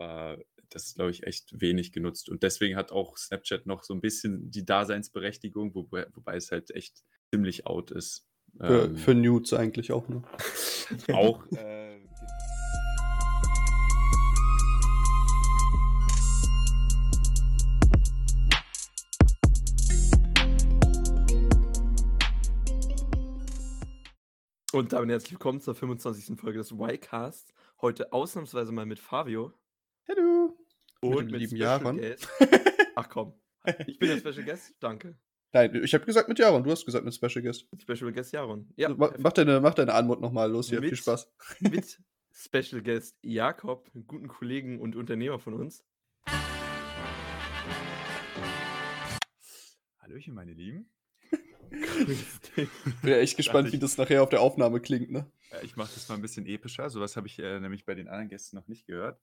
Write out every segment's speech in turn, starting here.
aber das ist, glaube ich, echt wenig genutzt. Und deswegen hat auch Snapchat noch so ein bisschen die Daseinsberechtigung, wobei, wobei es halt echt ziemlich out ist. Für, ähm, für Nudes eigentlich auch, ne? auch. Äh, Und damit herzlich willkommen zur 25. Folge des Y-Cast. Heute ausnahmsweise mal mit Fabio. Hallo. Und mit, mit lieben Jaron. Ach komm. Ich bin der Special Guest. Danke. Nein, ich habe gesagt mit Jaron. Du hast gesagt mit Special Guest. Special Guest Jaron. Ja. mach, deine, mach deine Anmut nochmal los hier. Mit, Viel Spaß. Mit Special Guest Jakob, einem guten Kollegen und Unternehmer von uns. Hallöchen, meine Lieben. Bin ja echt gespannt, wie das nachher auf der Aufnahme klingt, ne? Ich mache das mal ein bisschen epischer. Sowas habe ich äh, nämlich bei den anderen Gästen noch nicht gehört.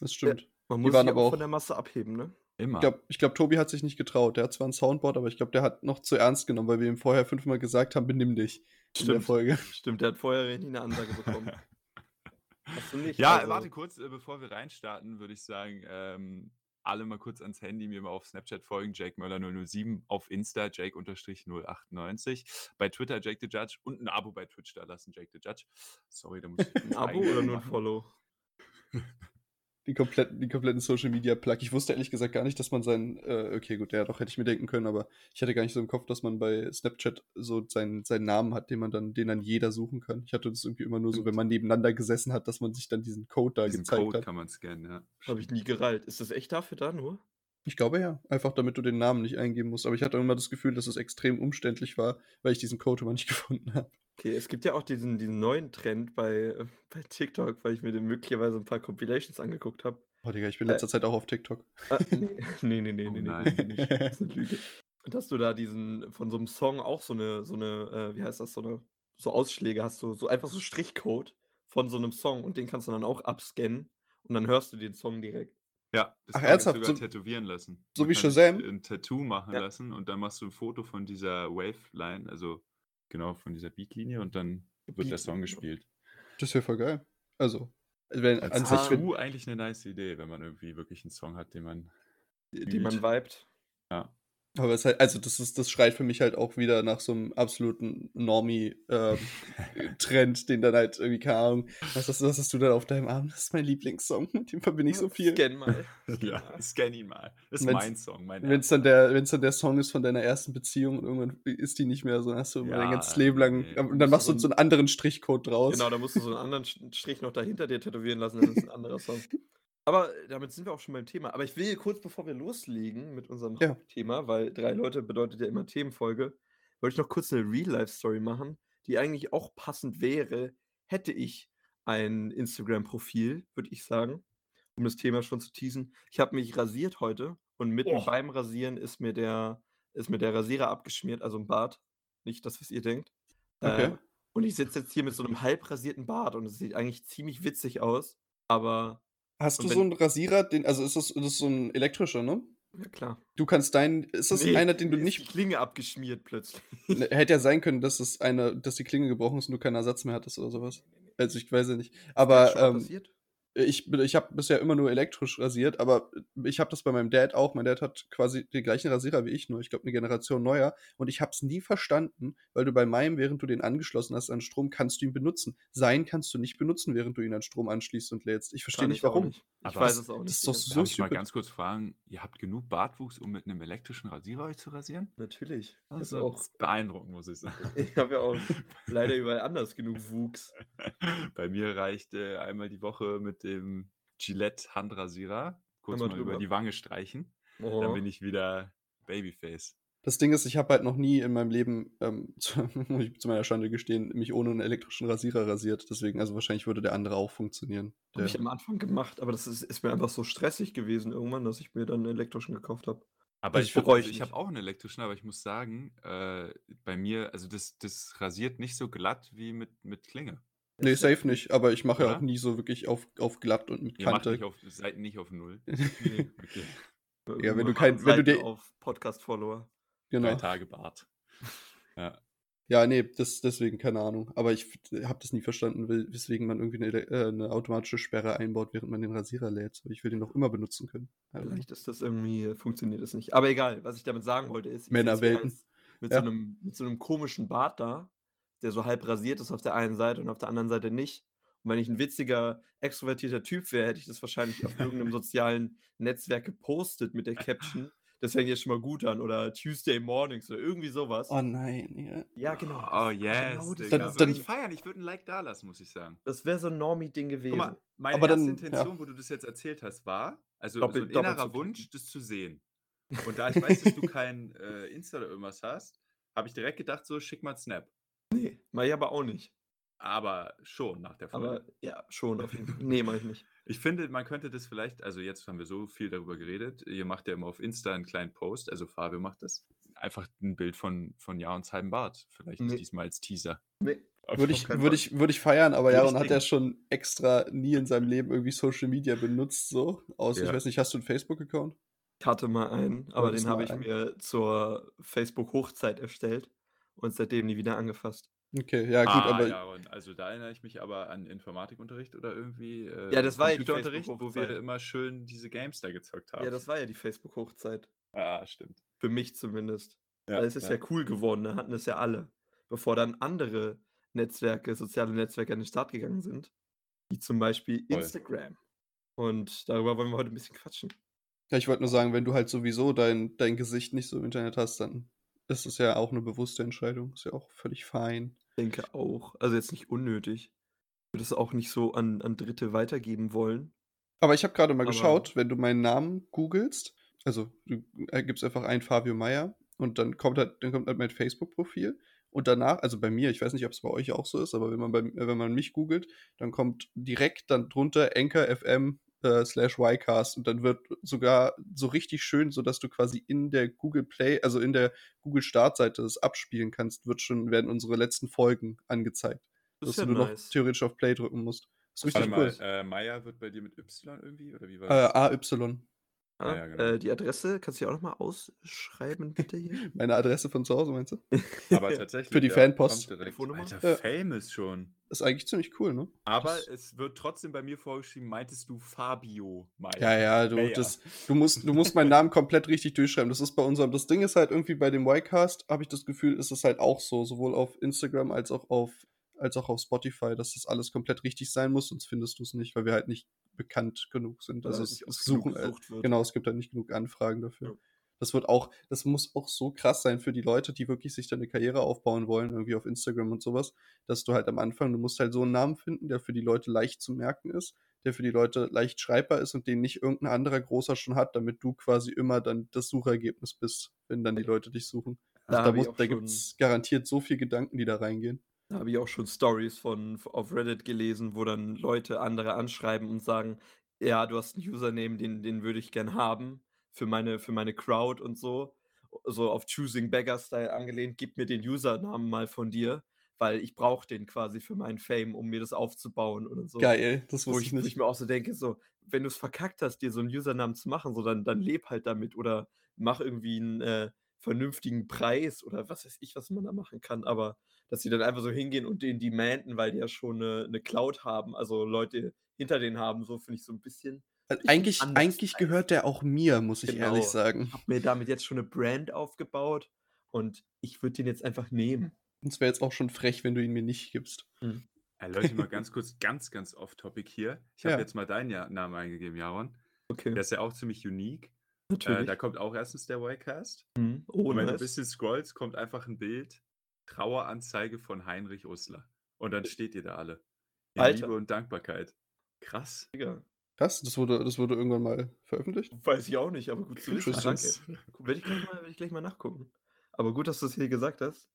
Das stimmt. Ja, man muss sich aber auch von der Masse abheben, ne? Immer. Ich glaube, glaub, Tobi hat sich nicht getraut. Der hat zwar ein Soundboard, aber ich glaube, der hat noch zu ernst genommen, weil wir ihm vorher fünfmal gesagt haben, benimm dich. Stimmt. In der Folge. Stimmt, der hat vorher richtig eine Ansage bekommen. Hast du nicht? Ja, also... warte kurz, äh, bevor wir reinstarten, würde ich sagen, ähm, alle mal kurz ans Handy, mir mal auf Snapchat folgen, Jake Möller 007, auf Insta Jake-098, bei Twitter Jake the Judge und ein Abo bei Twitch da lassen, Jake the Judge. Sorry, da muss ich ein Abo oder nur ein Follow? die kompletten, die kompletten Social Media Plug. Ich wusste ehrlich gesagt gar nicht, dass man seinen, äh, okay, gut, ja, doch hätte ich mir denken können, aber ich hatte gar nicht so im Kopf, dass man bei Snapchat so seinen, seinen Namen hat, den man dann, den dann jeder suchen kann. Ich hatte das irgendwie immer nur so, wenn man nebeneinander gesessen hat, dass man sich dann diesen Code da diesen gezeigt Code hat. kann man scannen, ja. Habe ich nie gereilt. Ist das echt dafür da nur? Ich glaube ja. Einfach damit du den Namen nicht eingeben musst. Aber ich hatte immer das Gefühl, dass es extrem umständlich war, weil ich diesen Code immer nicht gefunden habe. Okay, es gibt ja auch diesen, diesen neuen Trend bei, bei TikTok, weil ich mir möglicherweise ein paar Compilations angeguckt habe. Oh, Digga, ich bin in letzter äh, Zeit auch auf TikTok. Äh, nee, nee, nee, oh, nee, nee, nee, nee, Das ist eine Lüge. Dass du da diesen, von so einem Song auch so eine, so eine, äh, wie heißt das, so eine, so Ausschläge hast, du, so einfach so Strichcode von so einem Song und den kannst du dann auch abscannen und dann hörst du den Song direkt. Ja, das Ach, kann ernsthaft? sogar so, tätowieren lassen. So Man wie Shazam? Ein Tattoo machen ja. lassen und dann machst du ein Foto von dieser Waveline, also genau von dieser Beatlinie und dann wird Beat der Song gespielt. Das wäre voll geil. Also, wenn, an sich Tattoo eigentlich eine nice Idee, wenn man irgendwie wirklich einen Song hat, den man. Die, die man vibet. Ja. Aber es halt, also das ist, das schreit für mich halt auch wieder nach so einem absoluten Normie-Trend, ähm, den dann halt irgendwie, keine Ahnung, was hast, was hast du dann auf deinem Arm? Das ist mein Lieblingssong, mit dem verbinde ich so viel. Scan mal. ja, scan ihn mal. Das ist wenn's, mein Song, mein Wenn es dann, der, dann der Song ist von deiner ersten Beziehung und irgendwann ist die nicht mehr so, hast du ja, dein ganzes Leben lang, nee, und dann machst du so einen anderen Strichcode draus. Genau, dann musst du so einen anderen Strich noch dahinter dir tätowieren lassen, dann ist ein anderer Song. Aber damit sind wir auch schon beim Thema. Aber ich will kurz, bevor wir loslegen mit unserem ja. Hauptthema, weil drei Leute bedeutet ja immer Themenfolge, wollte ich noch kurz eine Real-Life-Story machen, die eigentlich auch passend wäre, hätte ich ein Instagram-Profil, würde ich sagen, um das Thema schon zu teasen. Ich habe mich rasiert heute und mitten oh. beim Rasieren ist mir, der, ist mir der Rasierer abgeschmiert, also ein Bart. Nicht das, was ihr denkt. Okay. Äh, und ich sitze jetzt hier mit so einem halb rasierten Bart und es sieht eigentlich ziemlich witzig aus, aber Hast du so einen Rasierer, den, also ist das, das ist so ein elektrischer, ne? Ja, klar. Du kannst deinen, ist das nee, einer, den du nicht. Die Klinge abgeschmiert plötzlich. Ne, hätte ja sein können, dass es eine, dass die Klinge gebrochen ist und du keinen Ersatz mehr hattest oder sowas. Also ich weiß ja nicht. Aber. Ist das schon ähm, passiert? Ich, ich habe bisher immer nur elektrisch rasiert, aber ich habe das bei meinem Dad auch. Mein Dad hat quasi den gleichen Rasierer wie ich, nur ich glaube eine Generation neuer. Und ich habe es nie verstanden, weil du bei meinem, während du den angeschlossen hast an Strom, kannst du ihn benutzen. Sein kannst du nicht benutzen, während du ihn an Strom anschließt und lädst. Ich verstehe nicht, warum. Nicht. Ich aber weiß es auch nicht. Das ist doch so Darf ich mal ganz kurz fragen, ihr habt genug Bartwuchs, um mit einem elektrischen Rasierer euch zu rasieren? Natürlich. Das ist auch beeindruckend, muss ich sagen. Ich habe ja auch leider überall anders genug Wuchs. Bei mir reicht äh, einmal die Woche mit dem Gillette Handrasierer, kurz mal, über die Wange streichen. Oh. Dann bin ich wieder Babyface. Das Ding ist, ich habe halt noch nie in meinem Leben, ähm, zu, muss ich zu meiner Schande gestehen, mich ohne einen elektrischen Rasierer rasiert. Deswegen, also wahrscheinlich würde der andere auch funktionieren. Habe ich am Anfang gemacht, aber das ist, ist, mir einfach so stressig gewesen irgendwann, dass ich mir dann einen elektrischen gekauft habe. Aber ich, bereue also, ich habe auch einen elektrischen, aber ich muss sagen, äh, bei mir, also das, das rasiert nicht so glatt wie mit, mit Klinge. Nee, safe nicht, aber ich mache ja auch nie so wirklich auf, auf glatt und mit Ihr Kante. Macht nicht auf, seid nicht auf Null. nee, okay. Ja, wenn du kein, wenn du dir auf Podcast-Follower. Genau. Drei Tage Bart. Ja. Ja, nee, das, deswegen keine Ahnung. Aber ich habe das nie verstanden, weswegen man irgendwie eine, äh, eine, automatische Sperre einbaut, während man den Rasierer lädt. Ich will den noch immer benutzen können. Vielleicht ist das irgendwie, funktioniert das nicht. Aber egal, was ich damit sagen wollte ist, Männerwelten. Mit, ja. so einem, mit so einem komischen Bart da, der so halb rasiert ist auf der einen Seite und auf der anderen Seite nicht. Und wenn ich ein witziger, extrovertierter Typ wäre, hätte ich das wahrscheinlich auf irgendeinem sozialen Netzwerk gepostet mit der Caption. Das fängt jetzt schon mal gut an. Oder Tuesday Mornings oder irgendwie sowas. Oh nein, ja. Ja, genau. Oh, yes. Genau das dann, würde ich feiern. Ich würde ein Like da lassen, muss ich sagen. Das wäre so ein Normie-Ding gewesen. Guck mal, meine Aber erste dann, Intention, ja. wo du das jetzt erzählt hast, war, also doppel, so ein innerer Wunsch, das zu sehen. Und da ich weiß, dass du kein äh, Insta oder irgendwas hast, habe ich direkt gedacht, so schick mal Snap. Nee, mach ich aber auch nicht. Aber schon nach der Folge. Aber ja, schon auf jeden Fall. Nee, mach ich nicht. Ich finde, man könnte das vielleicht, also jetzt haben wir so viel darüber geredet. Ihr macht ja immer auf Insta einen kleinen Post, also Fabio macht das. Einfach ein Bild von, von Jarons halben Bart. Vielleicht nee. diesmal als Teaser. Nee. Würde ich, würde, ich, würde ich feiern, aber Jaron hat ja schon extra nie in seinem Leben irgendwie Social Media benutzt, so. Außer, ja. ich weiß nicht, hast du einen Facebook-Account? Ich hatte mal einen, aber den habe ich einen. mir zur Facebook-Hochzeit erstellt und seitdem nie wieder angefasst. Okay, ja, gut, ah, aber. Ja, und also da erinnere ich mich aber an Informatikunterricht oder irgendwie. Äh, ja, das war ja die Computerunterricht, wo wir immer schön diese Games da gezockt haben. Ja, das war ja die Facebook-Hochzeit. Ah, stimmt. Für mich zumindest. Ja, Weil es ist ja. ja cool geworden, da hatten es ja alle. Bevor dann andere Netzwerke, soziale Netzwerke an den Start gegangen sind. Wie zum Beispiel Voll. Instagram. Und darüber wollen wir heute ein bisschen quatschen. Ja, ich wollte nur sagen, wenn du halt sowieso dein, dein Gesicht nicht so im Internet hast, dann ist es ja auch eine bewusste Entscheidung. Ist ja auch völlig fein. Ich denke auch. Also jetzt nicht unnötig. Ich würde es auch nicht so an, an Dritte weitergeben wollen. Aber ich habe gerade mal Aber geschaut, wenn du meinen Namen googelst, also du gibst einfach ein Fabio Meyer und dann kommt halt, dann kommt halt mein Facebook-Profil und danach, also bei mir, ich weiß nicht, ob es bei euch auch so ist, aber wenn man, bei, wenn man mich googelt, dann kommt direkt dann drunter Anchor FM äh, slash Ycast und dann wird sogar so richtig schön, so dass du quasi in der Google Play, also in der Google Startseite das abspielen kannst, wird schon, werden unsere letzten Folgen angezeigt. Das dass ja du nur nice. noch theoretisch auf Play drücken musst. Das ist richtig cool. Äh, Maya wird bei dir mit Y irgendwie? Oder wie war das? Äh, AY. Ah, ja, genau. äh, die Adresse, kannst du die auch nochmal ausschreiben, bitte hier? Meine Adresse von zu Hause, meinst du? Aber tatsächlich. Für die ja, Fanpost. Alter, ja. famous schon. ist eigentlich ziemlich cool, ne? Aber das es wird trotzdem bei mir vorgeschrieben, meintest du Fabio Meier. Ja, ja, du, das, du, musst, du musst meinen Namen komplett richtig durchschreiben. Das ist bei unserem, das Ding ist halt irgendwie bei dem Y-Cast, habe ich das Gefühl, ist es halt auch so, sowohl auf Instagram als auch auf als auch auf Spotify, dass das alles komplett richtig sein muss, sonst findest du es nicht, weil wir halt nicht bekannt genug sind. Also es, es suchen, äh, genau, es gibt halt nicht genug Anfragen dafür. Ja. Das wird auch, das muss auch so krass sein für die Leute, die wirklich sich da eine Karriere aufbauen wollen, irgendwie auf Instagram und sowas, dass du halt am Anfang, du musst halt so einen Namen finden, der für die Leute leicht zu merken ist, der für die Leute leicht schreibbar ist und den nicht irgendein anderer großer schon hat, damit du quasi immer dann das Suchergebnis bist, wenn dann die Leute dich suchen. Also da, da, da gibt es garantiert so viel Gedanken, die da reingehen. Da habe ich auch schon Stories von auf Reddit gelesen, wo dann Leute andere anschreiben und sagen: „Ja, du hast einen Username, den den würde ich gern haben für meine für meine Crowd und so.“ So auf Choosing Beggar Style angelehnt: „Gib mir den Usernamen mal von dir, weil ich brauche den quasi für meinen Fame, um mir das aufzubauen“ oder so. Geil, das Wo wusste ich ich wo ich mir auch so denke, so, wenn du es verkackt hast, dir so einen Usernamen zu machen, so dann dann lebe halt damit oder mach irgendwie einen äh, vernünftigen Preis oder was weiß ich, was man da machen kann, aber dass sie dann einfach so hingehen und den demanden, weil die ja schon eine, eine Cloud haben, also Leute hinter denen haben, so finde ich so ein bisschen. Also eigentlich eigentlich gehört der auch mir, muss ich genau. ehrlich sagen. Ich habe mir damit jetzt schon eine Brand aufgebaut und ich würde den jetzt einfach nehmen. Und es wäre jetzt auch schon frech, wenn du ihn mir nicht gibst. Hm. Hey, Leute, mal ganz kurz, ganz, ganz off-topic hier. Ich habe ja. jetzt mal deinen ja Namen eingegeben, Jaron. Okay. Der ist ja auch ziemlich unique. Äh, Natürlich. Äh, da kommt auch erstens der Y-Cast. Mhm. Oh, und wenn nice. du ein bisschen scrollst, kommt einfach ein Bild Traueranzeige von Heinrich Usler. Und dann steht ihr da alle. In Alter. Liebe und Dankbarkeit. Krass. Digga. Krass, das wurde, das wurde irgendwann mal veröffentlicht? Weiß ich auch nicht, aber gut zu wissen. Danke. Werde ich, gleich mal, werde ich gleich mal nachgucken. Aber gut, dass du es hier gesagt hast.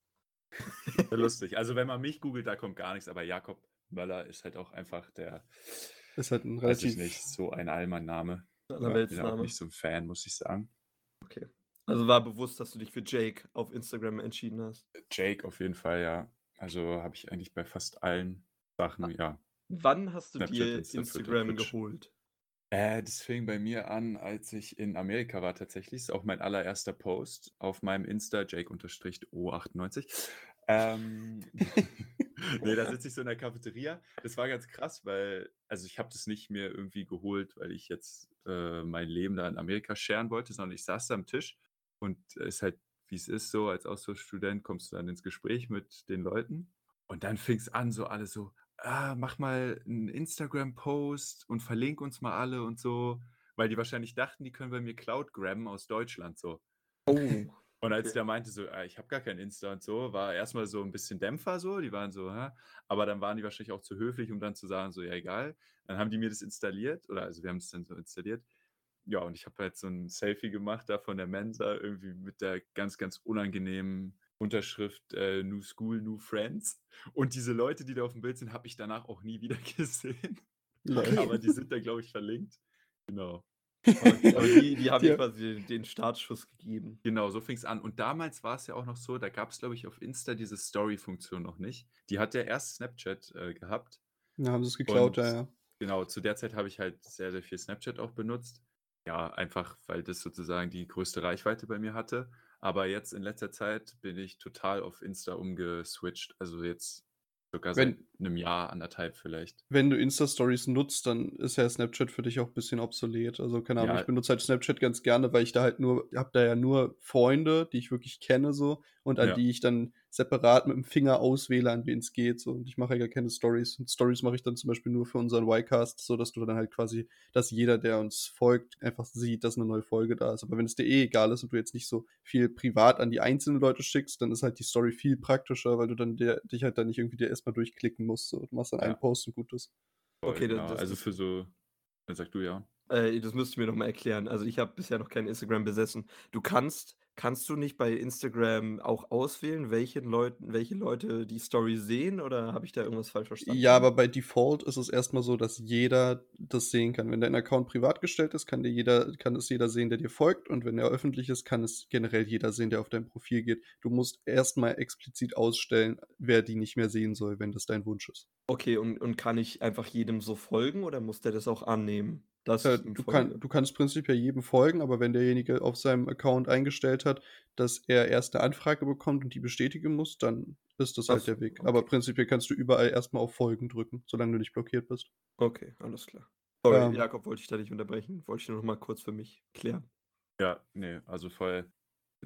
Lustig. Also wenn man mich googelt, da kommt gar nichts, aber Jakob Möller ist halt auch einfach der. Ist halt ein relativ. Weiß ich nicht, so ein Allmann-Name. Ich bin auch nicht so ein Fan, muss ich sagen. Okay. Also war bewusst, dass du dich für Jake auf Instagram entschieden hast. Jake auf jeden Fall, ja. Also habe ich eigentlich bei fast allen Sachen, ja. Wann hast du Snapchat, dir Instagram geholt? Äh, das fing bei mir an, als ich in Amerika war tatsächlich. Das ist auch mein allererster Post auf meinem Insta, Jake-O98. Ähm, nee, da sitze ich so in der Cafeteria. Das war ganz krass, weil, also ich habe das nicht mehr irgendwie geholt, weil ich jetzt äh, mein Leben da in Amerika scheren wollte, sondern ich saß da am Tisch und es ist halt, wie es ist, so als Austauschstudent kommst du dann ins Gespräch mit den Leuten und dann fing es an, so alles so, ah, mach mal einen Instagram-Post und verlink uns mal alle und so, weil die wahrscheinlich dachten, die können bei mir Cloud grabben aus Deutschland so. Oh. Und als der meinte so, ah, ich habe gar kein Insta und so, war erstmal so ein bisschen Dämpfer so, die waren so, hä? aber dann waren die wahrscheinlich auch zu höflich, um dann zu sagen, so, ja, egal. Dann haben die mir das installiert, oder also wir haben es dann so installiert. Ja, und ich habe halt so ein Selfie gemacht da von der Mensa, irgendwie mit der ganz, ganz unangenehmen Unterschrift äh, New School, New Friends. Und diese Leute, die da auf dem Bild sind, habe ich danach auch nie wieder gesehen. Okay. Aber die sind da, glaube ich, verlinkt. Genau. Aber die, die haben ja. quasi den Startschuss gegeben. Genau, so fing es an. Und damals war es ja auch noch so, da gab es, glaube ich, auf Insta diese Story-Funktion noch nicht. Die hat ja erst Snapchat äh, gehabt. Ja, haben sie es geklaut, Und, ja, ja. Genau, zu der Zeit habe ich halt sehr, sehr viel Snapchat auch benutzt. Ja, einfach, weil das sozusagen die größte Reichweite bei mir hatte. Aber jetzt in letzter Zeit bin ich total auf Insta umgeswitcht. Also jetzt Sogar seit wenn, einem Jahr, anderthalb vielleicht. Wenn du Insta-Stories nutzt, dann ist ja Snapchat für dich auch ein bisschen obsolet. Also, keine Ahnung, ja. ich benutze halt Snapchat ganz gerne, weil ich da halt nur, habe da ja nur Freunde, die ich wirklich kenne, so, und an ja. die ich dann separat mit dem Finger auswähle, an wen es geht. So. Und ich mache ja gar keine Stories. Und Stories mache ich dann zum Beispiel nur für unseren Y-Cast, so dass du dann halt quasi, dass jeder, der uns folgt, einfach sieht, dass eine neue Folge da ist. Aber wenn es dir eh egal ist und du jetzt nicht so viel privat an die einzelnen Leute schickst, dann ist halt die Story viel praktischer, weil du dann der, dich halt dann nicht irgendwie dir erstmal durchklicken musst. So. Du machst dann ja. einen Post und gut ist. Okay, genau. das, also für so, dann sag du ja. Äh, das müsst ihr mir nochmal erklären. Also ich habe bisher noch kein Instagram besessen. Du kannst Kannst du nicht bei Instagram auch auswählen, welche Leuten welche Leute die Story sehen oder habe ich da irgendwas falsch verstanden? Ja, aber bei Default ist es erstmal so, dass jeder das sehen kann. Wenn dein Account privat gestellt ist, kann dir jeder kann es jeder sehen, der dir folgt und wenn er öffentlich ist, kann es generell jeder sehen, der auf dein Profil geht. Du musst erstmal explizit ausstellen, wer die nicht mehr sehen soll, wenn das dein Wunsch ist. Okay, und und kann ich einfach jedem so folgen oder muss der das auch annehmen? Das äh, du, kann, du kannst prinzipiell jedem folgen, aber wenn derjenige auf seinem Account eingestellt hat, dass er erst eine Anfrage bekommt und die bestätigen muss, dann ist das halt der Weg. Okay. Aber prinzipiell kannst du überall erstmal auf Folgen drücken, solange du nicht blockiert bist. Okay, alles klar. Sorry, ähm, Jakob, wollte ich da nicht unterbrechen. Wollte ich nur noch mal kurz für mich klären. Ja, nee, also voll.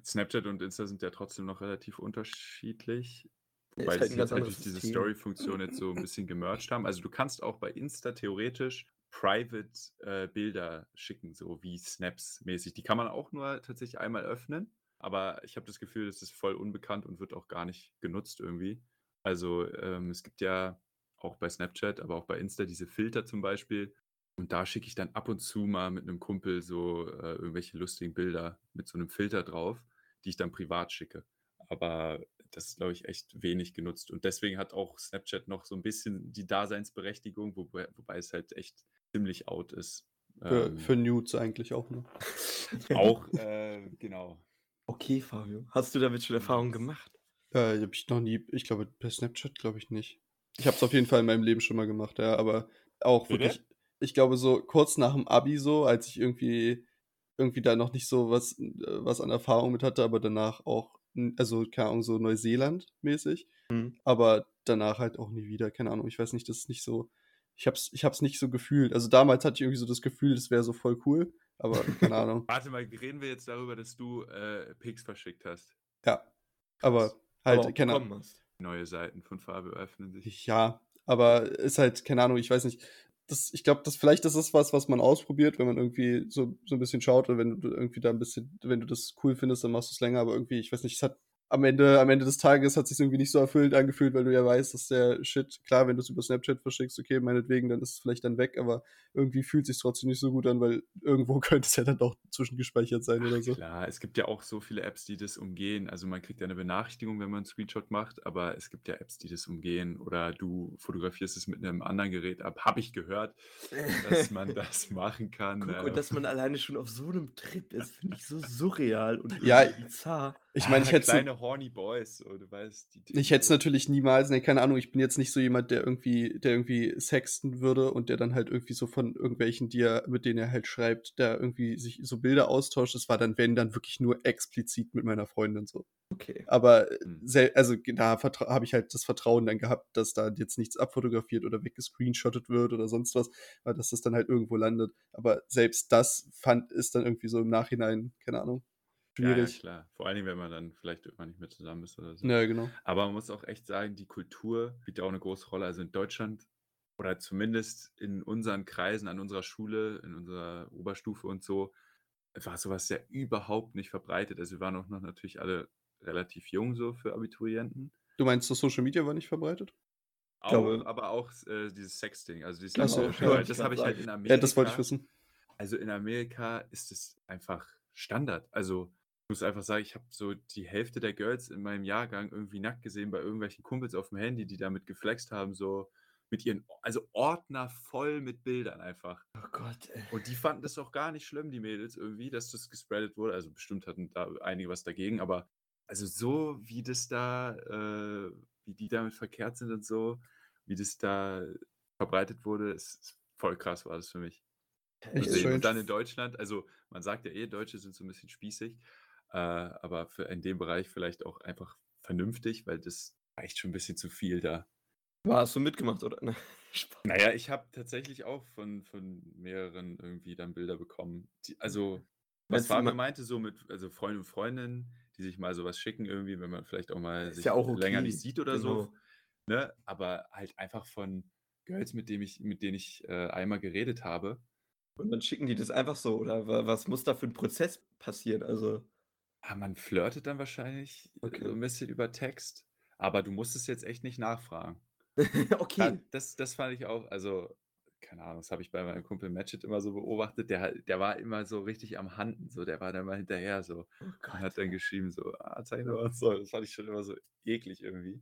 Snapchat und Insta sind ja trotzdem noch relativ unterschiedlich. Ja, weil halt sie jetzt halt durch diese Story-Funktion jetzt so ein bisschen gemerged haben. Also du kannst auch bei Insta theoretisch Private äh, Bilder schicken, so wie Snaps mäßig. Die kann man auch nur tatsächlich einmal öffnen, aber ich habe das Gefühl, das ist voll unbekannt und wird auch gar nicht genutzt irgendwie. Also ähm, es gibt ja auch bei Snapchat, aber auch bei Insta diese Filter zum Beispiel. Und da schicke ich dann ab und zu mal mit einem Kumpel so äh, irgendwelche lustigen Bilder mit so einem Filter drauf, die ich dann privat schicke. Aber das ist, glaube ich, echt wenig genutzt. Und deswegen hat auch Snapchat noch so ein bisschen die Daseinsberechtigung, wobei, wobei es halt echt ziemlich out ist. Für, ähm, für Nudes eigentlich auch, ne? auch, äh, genau. Okay, Fabio. Hast du damit schon Erfahrungen gemacht? Äh, habe ich noch nie, ich glaube, per Snapchat glaube ich nicht. Ich habe es auf jeden Fall in meinem Leben schon mal gemacht, ja, aber auch Bitte? wirklich, ich glaube so kurz nach dem Abi so, als ich irgendwie irgendwie da noch nicht so was, äh, was an Erfahrung mit hatte, aber danach auch, also keine Ahnung, so Neuseeland mäßig, mhm. aber danach halt auch nie wieder, keine Ahnung, ich weiß nicht, das ist nicht so, ich hab's, ich hab's nicht so gefühlt. Also damals hatte ich irgendwie so das Gefühl, das wäre so voll cool, aber keine Ahnung. Warte mal, reden wir jetzt darüber, dass du äh, Pics verschickt hast? Ja, aber halt, aber keine Ahnung. Neue Seiten von Farbe öffnen sich. Ja, aber ist halt, keine Ahnung, ich weiß nicht. Das, ich glaube, das vielleicht ist es was, was man ausprobiert, wenn man irgendwie so, so ein bisschen schaut oder wenn du irgendwie da ein bisschen, wenn du das cool findest, dann machst du es länger, aber irgendwie, ich weiß nicht, es hat am Ende, am Ende des Tages hat sich irgendwie nicht so erfüllend angefühlt, weil du ja weißt, dass der Shit, klar, wenn du es über Snapchat verschickst, okay, meinetwegen, dann ist es vielleicht dann weg, aber irgendwie fühlt es sich trotzdem nicht so gut an, weil irgendwo könnte es ja dann doch zwischengespeichert sein Ach, oder so. Klar, es gibt ja auch so viele Apps, die das umgehen. Also man kriegt ja eine Benachrichtigung, wenn man einen Screenshot macht, aber es gibt ja Apps, die das umgehen oder du fotografierst es mit einem anderen Gerät ab. Habe ich gehört, dass man das machen kann. Guck, und dass man alleine schon auf so einem Trip ist, finde ich so surreal und ja, bizarr. Ich meine, ich hätte kleine horny Boys, so, du weißt. Die ich hätte es natürlich niemals, ne, keine Ahnung, ich bin jetzt nicht so jemand, der irgendwie, der irgendwie sexten würde und der dann halt irgendwie so von irgendwelchen, die er, mit denen er halt schreibt, der irgendwie sich so Bilder austauscht. Das war dann, wenn dann wirklich nur explizit mit meiner Freundin so. Okay. Aber mhm. also da habe ich halt das Vertrauen dann gehabt, dass da jetzt nichts abfotografiert oder weggescreenshottet wird oder sonst was, weil dass das dann halt irgendwo landet. Aber selbst das fand ist dann irgendwie so im Nachhinein, keine Ahnung schwierig. Ja, klar. Vor allem, wenn man dann vielleicht irgendwann nicht mehr zusammen ist oder so. Ja, genau. Aber man muss auch echt sagen, die Kultur spielt auch eine große Rolle. Also in Deutschland oder zumindest in unseren Kreisen, an unserer Schule, in unserer Oberstufe und so, war sowas ja überhaupt nicht verbreitet. Also wir waren auch noch natürlich alle relativ jung so für Abiturienten. Du meinst, das Social Media war nicht verbreitet? Auch, glaube, aber auch äh, dieses Sexting, also dieses Ach so, ja, das habe ich halt in Amerika. Ja, das wollte ich wissen. Also in Amerika ist es einfach Standard. Also muss einfach sagen, ich habe so die Hälfte der Girls in meinem Jahrgang irgendwie nackt gesehen bei irgendwelchen Kumpels auf dem Handy, die damit geflext haben, so mit ihren, also Ordner voll mit Bildern einfach. Oh Gott, ey. Und die fanden das auch gar nicht schlimm, die Mädels irgendwie, dass das gespreadet wurde. Also bestimmt hatten da einige was dagegen, aber also so wie das da, äh, wie die damit verkehrt sind und so, wie das da verbreitet wurde, ist, ist voll krass war das für mich. Echt und dann in Deutschland, also man sagt ja eh, Deutsche sind so ein bisschen spießig, äh, aber für in dem Bereich vielleicht auch einfach vernünftig, weil das reicht schon ein bisschen zu viel da. War hast du mitgemacht, oder? naja, ich habe tatsächlich auch von, von mehreren irgendwie dann Bilder bekommen. Die, also, was Fabio meinte, so mit also Freunde und Freundinnen, die sich mal sowas schicken, irgendwie, wenn man vielleicht auch mal sich ja auch okay. länger nicht sieht oder genau. so. Ne? Aber halt einfach von Girls, mit, dem ich, mit denen ich äh, einmal geredet habe. Und dann schicken die das einfach so, oder was muss da für ein Prozess passieren? Also. Ah, man flirtet dann wahrscheinlich äh, okay. so ein bisschen über Text, aber du musst es jetzt echt nicht nachfragen. okay. das, das fand ich auch, also, keine Ahnung, das habe ich bei meinem Kumpel Matchit immer so beobachtet. Der, der war immer so richtig am Handen, so, der war dann mal hinterher so oh und hat dann geschrieben, so, ah, zeig doch was so. Das fand ich schon immer so eklig irgendwie.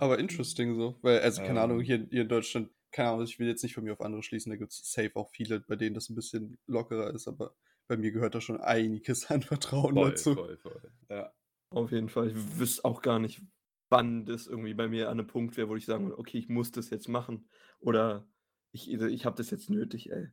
Aber interesting so, weil, also, keine ähm, Ahnung, hier, hier in Deutschland, keine Ahnung, ich will jetzt nicht von mir auf andere schließen, da gibt es safe auch viele, bei denen das ein bisschen lockerer ist, aber bei mir gehört da schon einiges an Vertrauen voll, dazu. Voll, voll. Ja. Auf jeden Fall. Ich wüsste auch gar nicht, wann das irgendwie bei mir an einem Punkt wäre, wo ich sagen würde, okay, ich muss das jetzt machen. Oder ich, ich habe das jetzt nötig, ey.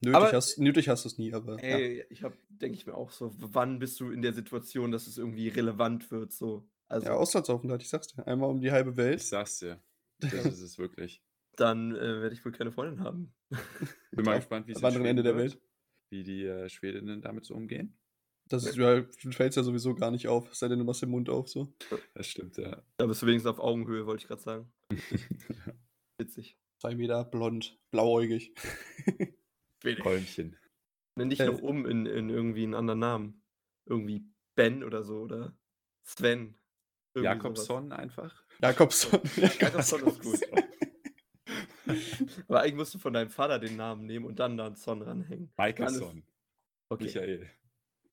Nötig, aber, hast, nötig hast du es nie, aber. Ey, ja. ich habe, denke ich mir auch so, wann bist du in der Situation, dass es irgendwie relevant wird? So. Also, ja, Auslandsaufenthalt, ich sag's dir. Einmal um die halbe Welt. Ich sag's dir. Das ist es wirklich. Dann äh, werde ich wohl keine Freundin haben. Bin mal gespannt, wie es am anderen Ende der Welt wie die äh, Schwedinnen damit so umgehen. Das ist, ja, fällt ja sowieso gar nicht auf, sei denn du machst den Mund auf so. Das stimmt, ja. Da bist du wenigstens auf Augenhöhe, wollte ich gerade sagen. Witzig. Zwei Meter, blond, blauäugig. Räumchen. Nenn dich äh, noch um in, in irgendwie einen anderen Namen. Irgendwie Ben oder so oder Sven. Jakobson einfach. Jakobson. Jakobson ist gut. Aber eigentlich musst du von deinem Vater den Namen nehmen und dann da einen Son ranhängen. Michaelson. Okay. Michael.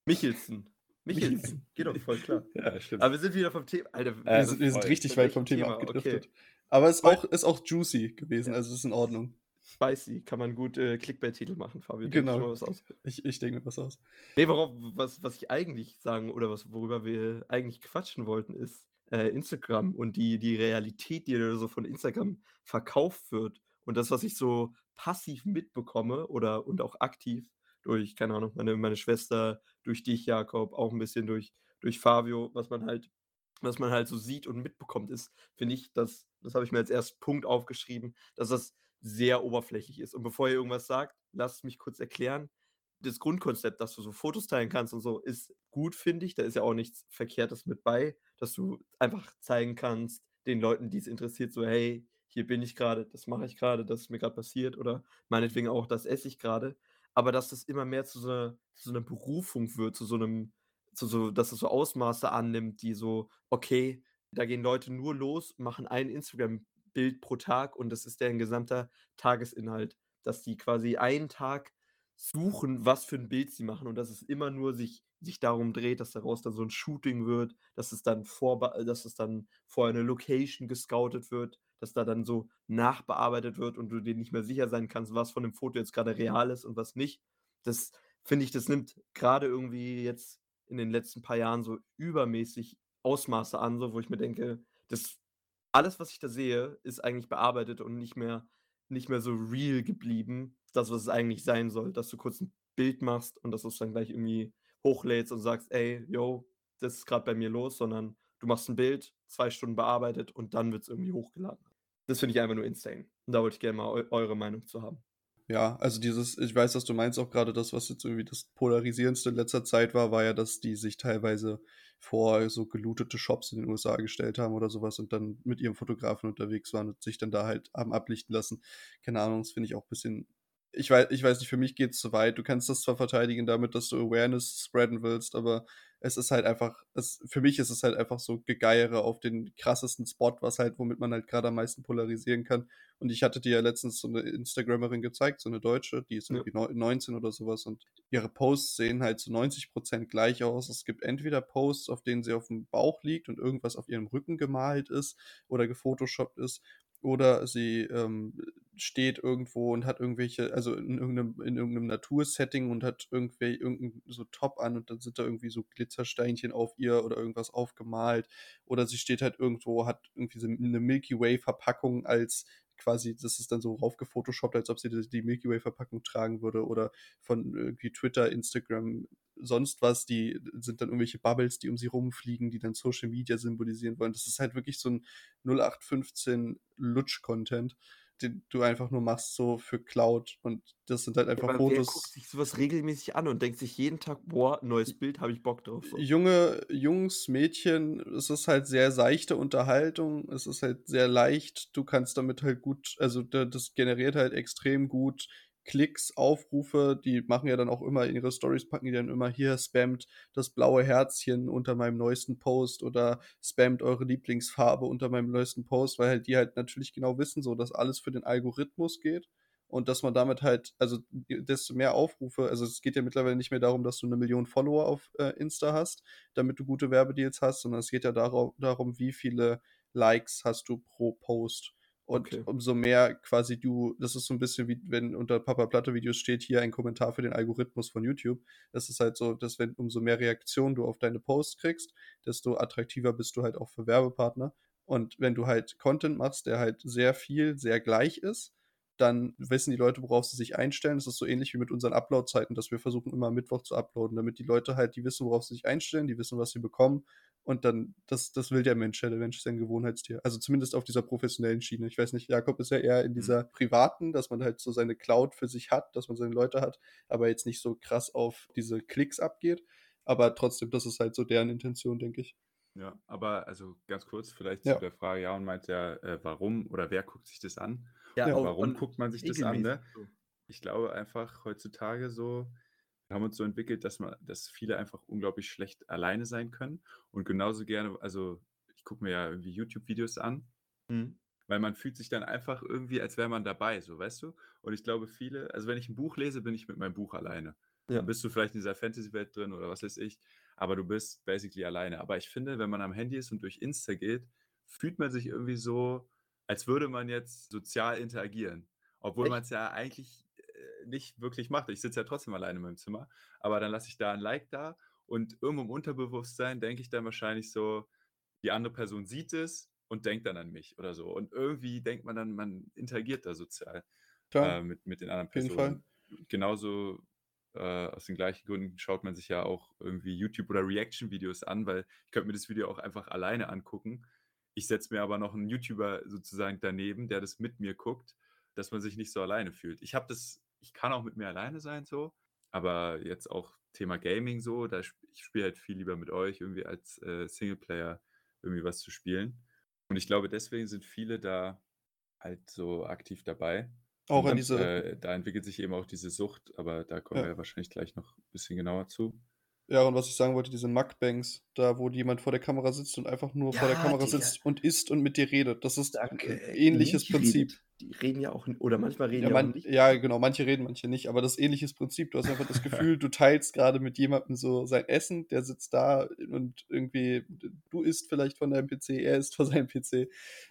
Michelsen. Michelsen. Geht doch voll klar. ja, stimmt. Aber wir sind wieder vom Thema. Alter, äh, wir, sind, wir sind richtig weit vom Thema, Thema abgedriftet. Okay. Aber es ist auch, ist auch juicy gewesen, ja. also ist in Ordnung. Spicy, kann man gut äh, Clickbait-Titel machen, Fabio. Genau. Ich, ich denke mir was aus. Nee, worauf, was, was ich eigentlich sagen oder was, worüber wir eigentlich quatschen wollten, ist, äh, Instagram und die, die Realität, die so von Instagram verkauft wird und das, was ich so passiv mitbekomme oder und auch aktiv durch, keine Ahnung, meine, meine Schwester, durch dich, Jakob, auch ein bisschen durch, durch Fabio, was man halt, was man halt so sieht und mitbekommt, ist, finde ich, dass, das habe ich mir als ersten Punkt aufgeschrieben, dass das sehr oberflächlich ist. Und bevor ihr irgendwas sagt, lasst mich kurz erklären das Grundkonzept, dass du so Fotos teilen kannst und so, ist gut, finde ich. Da ist ja auch nichts Verkehrtes mit bei, dass du einfach zeigen kannst, den Leuten, die es interessiert, so, hey, hier bin ich gerade, das mache ich gerade, das ist mir gerade passiert oder meinetwegen auch, das esse ich gerade. Aber dass das immer mehr zu so, einer, zu so einer Berufung wird, zu so einem, zu so, dass es so Ausmaße annimmt, die so, okay, da gehen Leute nur los, machen ein Instagram-Bild pro Tag und das ist deren gesamter Tagesinhalt. Dass die quasi einen Tag suchen, was für ein Bild sie machen und dass es immer nur sich, sich darum dreht, dass daraus dann so ein Shooting wird, dass es dann vor, dass es dann vor eine Location gescoutet wird, dass da dann so nachbearbeitet wird und du dir nicht mehr sicher sein kannst, was von dem Foto jetzt gerade real ist und was nicht. Das finde ich, das nimmt gerade irgendwie jetzt in den letzten paar Jahren so übermäßig Ausmaße an, so wo ich mir denke, das alles, was ich da sehe, ist eigentlich bearbeitet und nicht mehr, nicht mehr so real geblieben, das, was es eigentlich sein soll, dass du kurz ein Bild machst und dass du es dann gleich irgendwie hochlädst und sagst, ey, yo, das ist gerade bei mir los, sondern du machst ein Bild, zwei Stunden bearbeitet und dann wird es irgendwie hochgeladen. Das finde ich einfach nur insane. Und da wollte ich gerne mal eu eure Meinung zu haben. Ja, also dieses, ich weiß, dass du meinst auch gerade das, was jetzt irgendwie das Polarisierendste in letzter Zeit war, war ja, dass die sich teilweise vor so gelootete Shops in den USA gestellt haben oder sowas und dann mit ihrem Fotografen unterwegs waren und sich dann da halt haben ablichten lassen. Keine Ahnung, das finde ich auch ein bisschen ich weiß, ich weiß nicht, für mich geht es zu weit. Du kannst das zwar verteidigen damit, dass du Awareness spreaden willst, aber es ist halt einfach, es, für mich ist es halt einfach so Gegeiere auf den krassesten Spot, was halt, womit man halt gerade am meisten polarisieren kann. Und ich hatte dir ja letztens so eine Instagrammerin gezeigt, so eine Deutsche, die ist ja. irgendwie 19 oder sowas und ihre Posts sehen halt zu 90% gleich aus. Es gibt entweder Posts, auf denen sie auf dem Bauch liegt und irgendwas auf ihrem Rücken gemalt ist oder gefotoshoppt ist oder sie ähm, steht irgendwo und hat irgendwelche, also in irgendeinem, in irgendeinem Natursetting und hat irgendwie irgendein so Top an und dann sind da irgendwie so Glitzersteinchen auf ihr oder irgendwas aufgemalt. Oder sie steht halt irgendwo, hat irgendwie so eine Milky Way Verpackung als quasi, das ist dann so raufgefotoshoppt, als ob sie die Milky Way Verpackung tragen würde oder von irgendwie Twitter, Instagram, sonst was, die sind dann irgendwelche Bubbles, die um sie rumfliegen, die dann Social Media symbolisieren wollen. Das ist halt wirklich so ein 0815 Lutsch-Content den du einfach nur machst so für Cloud und das sind halt einfach ja, Fotos. Wer guckt sich sowas regelmäßig an und denkt sich jeden Tag, boah, neues Bild, habe ich Bock drauf. So. Junge Jungs, Mädchen, es ist halt sehr seichte Unterhaltung, es ist halt sehr leicht, du kannst damit halt gut, also das generiert halt extrem gut Klicks, Aufrufe, die machen ja dann auch immer in ihre Stories, packen die dann immer hier, spammt das blaue Herzchen unter meinem neuesten Post oder spammt eure Lieblingsfarbe unter meinem neuesten Post, weil halt die halt natürlich genau wissen, so dass alles für den Algorithmus geht und dass man damit halt, also desto mehr Aufrufe, also es geht ja mittlerweile nicht mehr darum, dass du eine Million Follower auf äh, Insta hast, damit du gute Werbedeals hast, sondern es geht ja darum, darum, wie viele Likes hast du pro Post. Und okay. umso mehr quasi du, das ist so ein bisschen wie wenn unter Papa Platte Videos steht hier ein Kommentar für den Algorithmus von YouTube. Das ist halt so, dass wenn umso mehr Reaktionen du auf deine Posts kriegst, desto attraktiver bist du halt auch für Werbepartner. Und wenn du halt Content machst, der halt sehr viel, sehr gleich ist, dann wissen die Leute, worauf sie sich einstellen. Das ist so ähnlich wie mit unseren Upload-Zeiten, dass wir versuchen, immer am Mittwoch zu uploaden, damit die Leute halt, die wissen, worauf sie sich einstellen, die wissen, was sie bekommen. Und dann, das, das will der Mensch, ja, der Mensch ist ein Gewohnheitstier. Also zumindest auf dieser professionellen Schiene. Ich weiß nicht, Jakob ist ja eher in mhm. dieser privaten, dass man halt so seine Cloud für sich hat, dass man seine Leute hat, aber jetzt nicht so krass auf diese Klicks abgeht. Aber trotzdem, das ist halt so deren Intention, denke ich. Ja, aber also ganz kurz vielleicht ja. zu der Frage, ja, und meint ja, äh, warum oder wer guckt sich das an? Ja, ja warum guckt man sich das an? Ne? Ich glaube einfach heutzutage so, haben uns so entwickelt, dass man, dass viele einfach unglaublich schlecht alleine sein können und genauso gerne, also ich gucke mir ja irgendwie YouTube-Videos an, mhm. weil man fühlt sich dann einfach irgendwie, als wäre man dabei, so weißt du? Und ich glaube, viele, also wenn ich ein Buch lese, bin ich mit meinem Buch alleine. Ja. Dann bist du vielleicht in dieser Fantasy-Welt drin oder was weiß ich, aber du bist basically alleine. Aber ich finde, wenn man am Handy ist und durch Insta geht, fühlt man sich irgendwie so, als würde man jetzt sozial interagieren. Obwohl man es ja eigentlich nicht wirklich macht. Ich sitze ja trotzdem alleine in meinem Zimmer, aber dann lasse ich da ein Like da und irgendwo im Unterbewusstsein denke ich dann wahrscheinlich so, die andere Person sieht es und denkt dann an mich oder so. Und irgendwie denkt man dann, man interagiert da sozial äh, mit, mit den anderen Personen. Genauso äh, aus den gleichen Gründen schaut man sich ja auch irgendwie YouTube- oder Reaction-Videos an, weil ich könnte mir das Video auch einfach alleine angucken ich setze mir aber noch einen YouTuber sozusagen daneben, der das mit mir guckt, dass man sich nicht so alleine fühlt. Ich habe das, ich kann auch mit mir alleine sein so, aber jetzt auch Thema Gaming so, da ich spiele halt viel lieber mit euch irgendwie als äh, Singleplayer irgendwie was zu spielen. Und ich glaube, deswegen sind viele da halt so aktiv dabei. Auch an diese. Äh, da entwickelt sich eben auch diese Sucht, aber da kommen ja. wir ja wahrscheinlich gleich noch ein bisschen genauer zu. Ja, und was ich sagen wollte, diese Mukbangs, da wo jemand vor der Kamera sitzt und einfach nur ja, vor der Kamera Digga. sitzt und isst und mit dir redet. Das ist Danke, ein ähnliches Prinzip. Redet, die reden ja auch, oder manchmal reden ja, ja man, auch nicht. Ja, genau, manche reden, manche nicht, aber das ähnliches Prinzip. Du hast einfach das Gefühl, du teilst gerade mit jemandem so sein Essen, der sitzt da und irgendwie, du isst vielleicht von deinem PC, er isst von seinem PC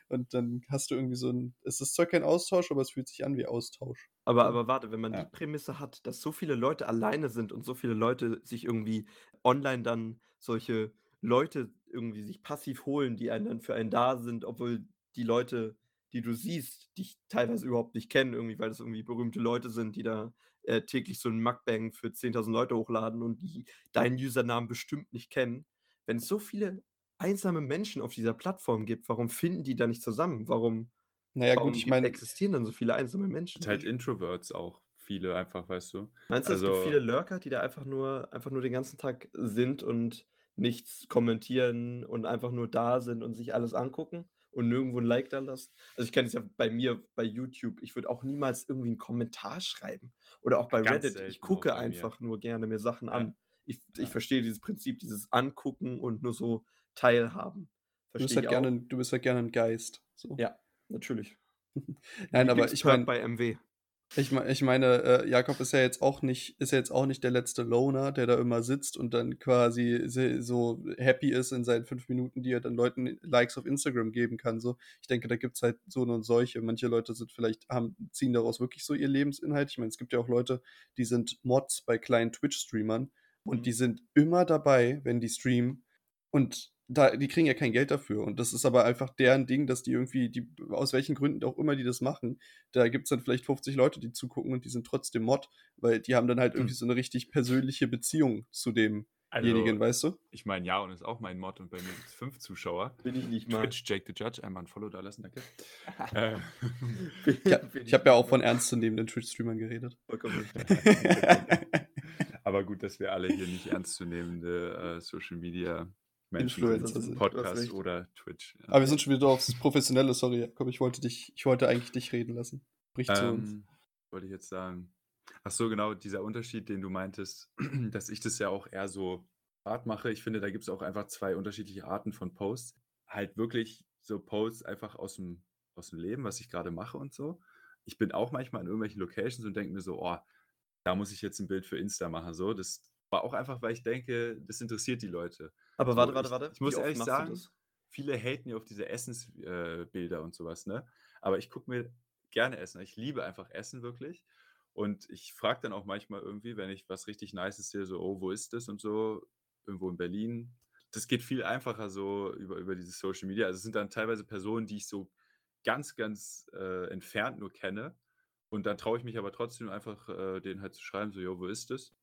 und dann hast du irgendwie so ein, es ist zwar kein Austausch, aber es fühlt sich an wie Austausch. Aber, aber warte, wenn man ja. die Prämisse hat, dass so viele Leute alleine sind und so viele Leute sich irgendwie online dann solche Leute irgendwie sich passiv holen, die einen dann für einen da sind, obwohl die Leute die du siehst, dich teilweise überhaupt nicht kennen, irgendwie, weil das irgendwie berühmte Leute sind, die da äh, täglich so einen Mukbang für 10.000 Leute hochladen und die deinen Usernamen bestimmt nicht kennen. Wenn es so viele einsame Menschen auf dieser Plattform gibt, warum finden die da nicht zusammen? Warum, naja, warum gut, ich meine, existieren dann so viele einsame Menschen? Halt Introverts auch viele einfach, weißt du. Meinst du, also, es gibt also viele Lurker, die da einfach nur, einfach nur den ganzen Tag sind und nichts kommentieren und einfach nur da sind und sich alles angucken? Und nirgendwo ein Like da lassen. Also ich kenne es ja bei mir bei YouTube. Ich würde auch niemals irgendwie einen Kommentar schreiben. Oder auch bei Ganz Reddit. Ich gucke einfach nur gerne mir Sachen ja. an. Ich, ich verstehe dieses Prinzip, dieses Angucken und nur so teilhaben. du bist, halt gerne, du bist halt gerne ein Geist. So. Ja, natürlich. Nein, aber ich meine. bei MW. Ich, ich meine, äh, Jakob ist ja jetzt auch nicht, ist ja jetzt auch nicht der letzte Loner, der da immer sitzt und dann quasi so happy ist in seinen fünf Minuten, die er dann Leuten Likes auf Instagram geben kann. So, ich denke, da gibt es halt so und solche. Manche Leute sind vielleicht, haben, ziehen daraus wirklich so ihr Lebensinhalt. Ich meine, es gibt ja auch Leute, die sind Mods bei kleinen Twitch-Streamern und mhm. die sind immer dabei, wenn die streamen. Und da, die kriegen ja kein Geld dafür. Und das ist aber einfach deren Ding, dass die irgendwie, die, aus welchen Gründen auch immer die das machen, da gibt es dann vielleicht 50 Leute, die zugucken und die sind trotzdem Mod, weil die haben dann halt irgendwie hm. so eine richtig persönliche Beziehung zu demjenigen, also, weißt du? Ich meine, ja, und ist auch mein Mod und bei mir gibt es fünf Zuschauer. Bin ich nicht mal. Twitch, Jake the Judge, einmal ein Follow da lassen, danke. äh. Ich, ich habe ja auch von ernstzunehmenden Twitch-Streamern geredet. Vollkommen Aber gut, dass wir alle hier nicht ernstzunehmende äh, Social Media Menschen Influencer sind. Podcast oder Twitch. Ja. Aber wir sind schon wieder aufs Professionelle, sorry, Komm, ich wollte dich, ich wollte eigentlich dich reden lassen. Sprich ähm, zu uns. Ähm, wollte ich jetzt sagen. Ach so, genau, dieser Unterschied, den du meintest, dass ich das ja auch eher so Art mache. Ich finde, da gibt es auch einfach zwei unterschiedliche Arten von Posts. Halt wirklich so Posts einfach aus dem, aus dem Leben, was ich gerade mache und so. Ich bin auch manchmal in irgendwelchen Locations und denke mir so, oh, da muss ich jetzt ein Bild für Insta machen. So, das war auch einfach, weil ich denke, das interessiert die Leute. Aber warte, warte, warte. Ich, ich muss ehrlich sagen, viele haten ja auf diese Essensbilder äh, und sowas, ne? Aber ich gucke mir gerne Essen. Ich liebe einfach Essen wirklich. Und ich frage dann auch manchmal irgendwie, wenn ich was richtig Nices sehe, so, oh, wo ist das und so, irgendwo in Berlin. Das geht viel einfacher so über, über diese Social Media. Also es sind dann teilweise Personen, die ich so ganz, ganz äh, entfernt nur kenne. Und dann traue ich mich aber trotzdem einfach, äh, denen halt zu schreiben, so, jo, wo ist das?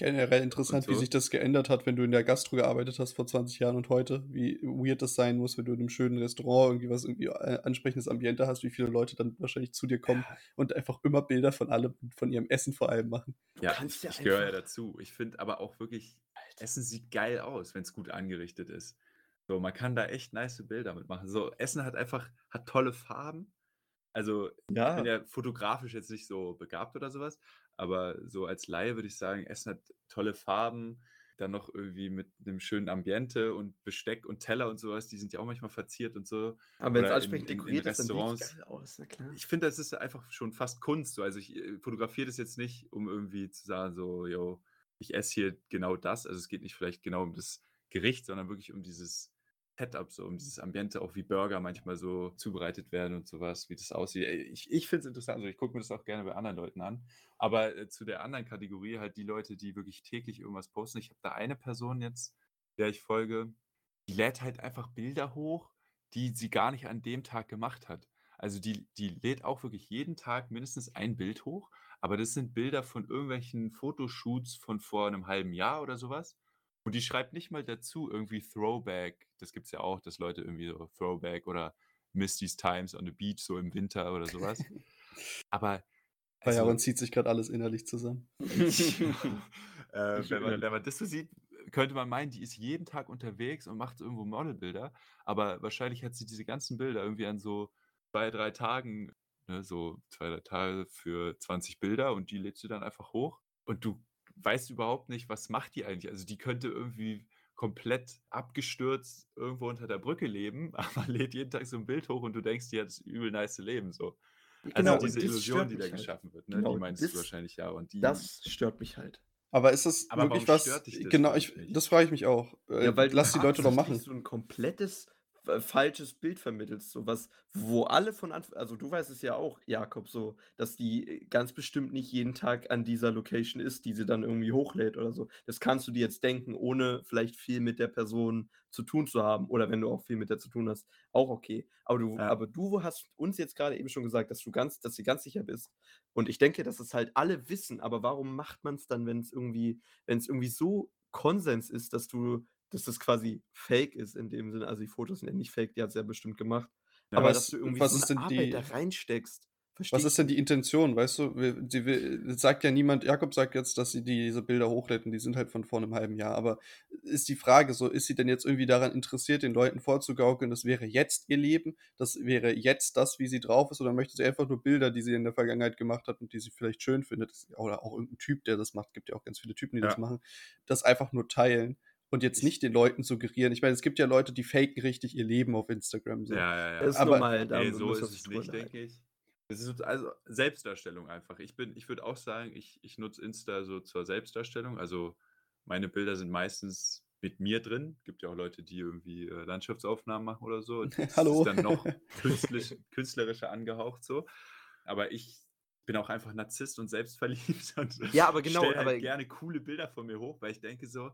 Generell interessant, so. wie sich das geändert hat, wenn du in der Gastro gearbeitet hast vor 20 Jahren und heute. Wie weird das sein muss, wenn du in einem schönen Restaurant irgendwie was irgendwie äh, ansprechendes Ambiente hast, wie viele Leute dann wahrscheinlich zu dir kommen ja. und einfach immer Bilder von allem, von ihrem Essen vor allem machen. Ja, ich, ich gehöre ja dazu. Ich finde aber auch wirklich, Essen sieht geil aus, wenn es gut angerichtet ist. So, man kann da echt nice Bilder mitmachen. So, Essen hat einfach, hat tolle Farben. Also, ja. ich bin ja fotografisch jetzt nicht so begabt oder sowas, aber so als Laie würde ich sagen, Essen hat tolle Farben, dann noch irgendwie mit einem schönen Ambiente und Besteck und Teller und sowas, die sind ja auch manchmal verziert und so. Aber wenn es ansprechend dekoriert ist, dann geil aus, na klar. Ich finde, das ist einfach schon fast Kunst. So. Also ich äh, fotografiere das jetzt nicht, um irgendwie zu sagen, so, yo, ich esse hier genau das. Also es geht nicht vielleicht genau um das Gericht, sondern wirklich um dieses Setup, so um dieses Ambiente, auch wie Burger manchmal so zubereitet werden und sowas, wie das aussieht. Ich, ich finde es interessant, also ich gucke mir das auch gerne bei anderen Leuten an. Aber äh, zu der anderen Kategorie halt die Leute, die wirklich täglich irgendwas posten. Ich habe da eine Person jetzt, der ich folge, die lädt halt einfach Bilder hoch, die sie gar nicht an dem Tag gemacht hat. Also die, die lädt auch wirklich jeden Tag mindestens ein Bild hoch, aber das sind Bilder von irgendwelchen Fotoshoots von vor einem halben Jahr oder sowas. Und die schreibt nicht mal dazu irgendwie Throwback. Das gibt es ja auch, dass Leute irgendwie so Throwback oder Misty's Times on the Beach so im Winter oder sowas. Aber bei also, Jaron zieht sich gerade alles innerlich zusammen. äh, wenn, man, wenn man das so sieht, könnte man meinen, die ist jeden Tag unterwegs und macht irgendwo Modelbilder. Aber wahrscheinlich hat sie diese ganzen Bilder irgendwie an so zwei, drei Tagen, ne, so zwei, drei Tage für 20 Bilder und die lädt sie dann einfach hoch. Und du weißt überhaupt nicht, was macht die eigentlich. Also die könnte irgendwie komplett abgestürzt irgendwo unter der Brücke leben, aber lädt jeden Tag so ein Bild hoch und du denkst, die hat das übel nice Leben so. Also genau, diese Illusion, die da halt. geschaffen wird, ne? Genau, die meinst das, du wahrscheinlich ja. Und die, das stört mich halt. Aber ist das aber wirklich was? Das genau, ich, das frage ich mich auch. Ja, weil Lass die Leute doch machen. So ein komplettes falsches Bild vermittelst, so was, wo alle von Anfang, also du weißt es ja auch, Jakob, so, dass die äh, ganz bestimmt nicht jeden Tag an dieser Location ist, die sie dann irgendwie hochlädt oder so. Das kannst du dir jetzt denken, ohne vielleicht viel mit der Person zu tun zu haben oder wenn du auch viel mit der zu tun hast, auch okay. Aber du, ja. aber du hast uns jetzt gerade eben schon gesagt, dass du ganz, dass du ganz sicher bist. Und ich denke, dass es halt alle wissen, aber warum macht man es dann, wenn es irgendwie, wenn es irgendwie so Konsens ist, dass du dass das quasi fake ist in dem Sinne. Also die Fotos sind ja nicht fake, die hat es ja bestimmt gemacht. Ja, aber was, dass du irgendwie was so eine Arbeit die, da reinsteckst. Was ist denn die Intention, weißt du? Sie will, sagt ja niemand, Jakob sagt jetzt, dass sie diese Bilder hochlädt und die sind halt von vor einem halben Jahr. Aber ist die Frage so, ist sie denn jetzt irgendwie daran interessiert, den Leuten vorzugaukeln, das wäre jetzt ihr Leben, das wäre jetzt das, wie sie drauf ist, oder möchte sie einfach nur Bilder, die sie in der Vergangenheit gemacht hat und die sie vielleicht schön findet, oder auch irgendein Typ, der das macht, gibt ja auch ganz viele Typen, die ja. das machen, das einfach nur teilen und jetzt nicht den Leuten suggerieren. Ich meine, es gibt ja Leute, die faken richtig ihr Leben auf Instagram. So. Ja, ja, ja. Das ist aber normal. Da nee, so ist es nicht, denke ich. Es ist also Selbstdarstellung einfach. Ich bin, ich würde auch sagen, ich, ich nutze Insta so zur Selbstdarstellung. Also meine Bilder sind meistens mit mir drin. Gibt ja auch Leute, die irgendwie äh, Landschaftsaufnahmen machen oder so. Und das Hallo. ist dann noch künstlich, künstlerischer angehaucht so. Aber ich bin auch einfach Narzisst und selbstverliebt und ja, aber genau, halt aber gerne coole Bilder von mir hoch, weil ich denke so,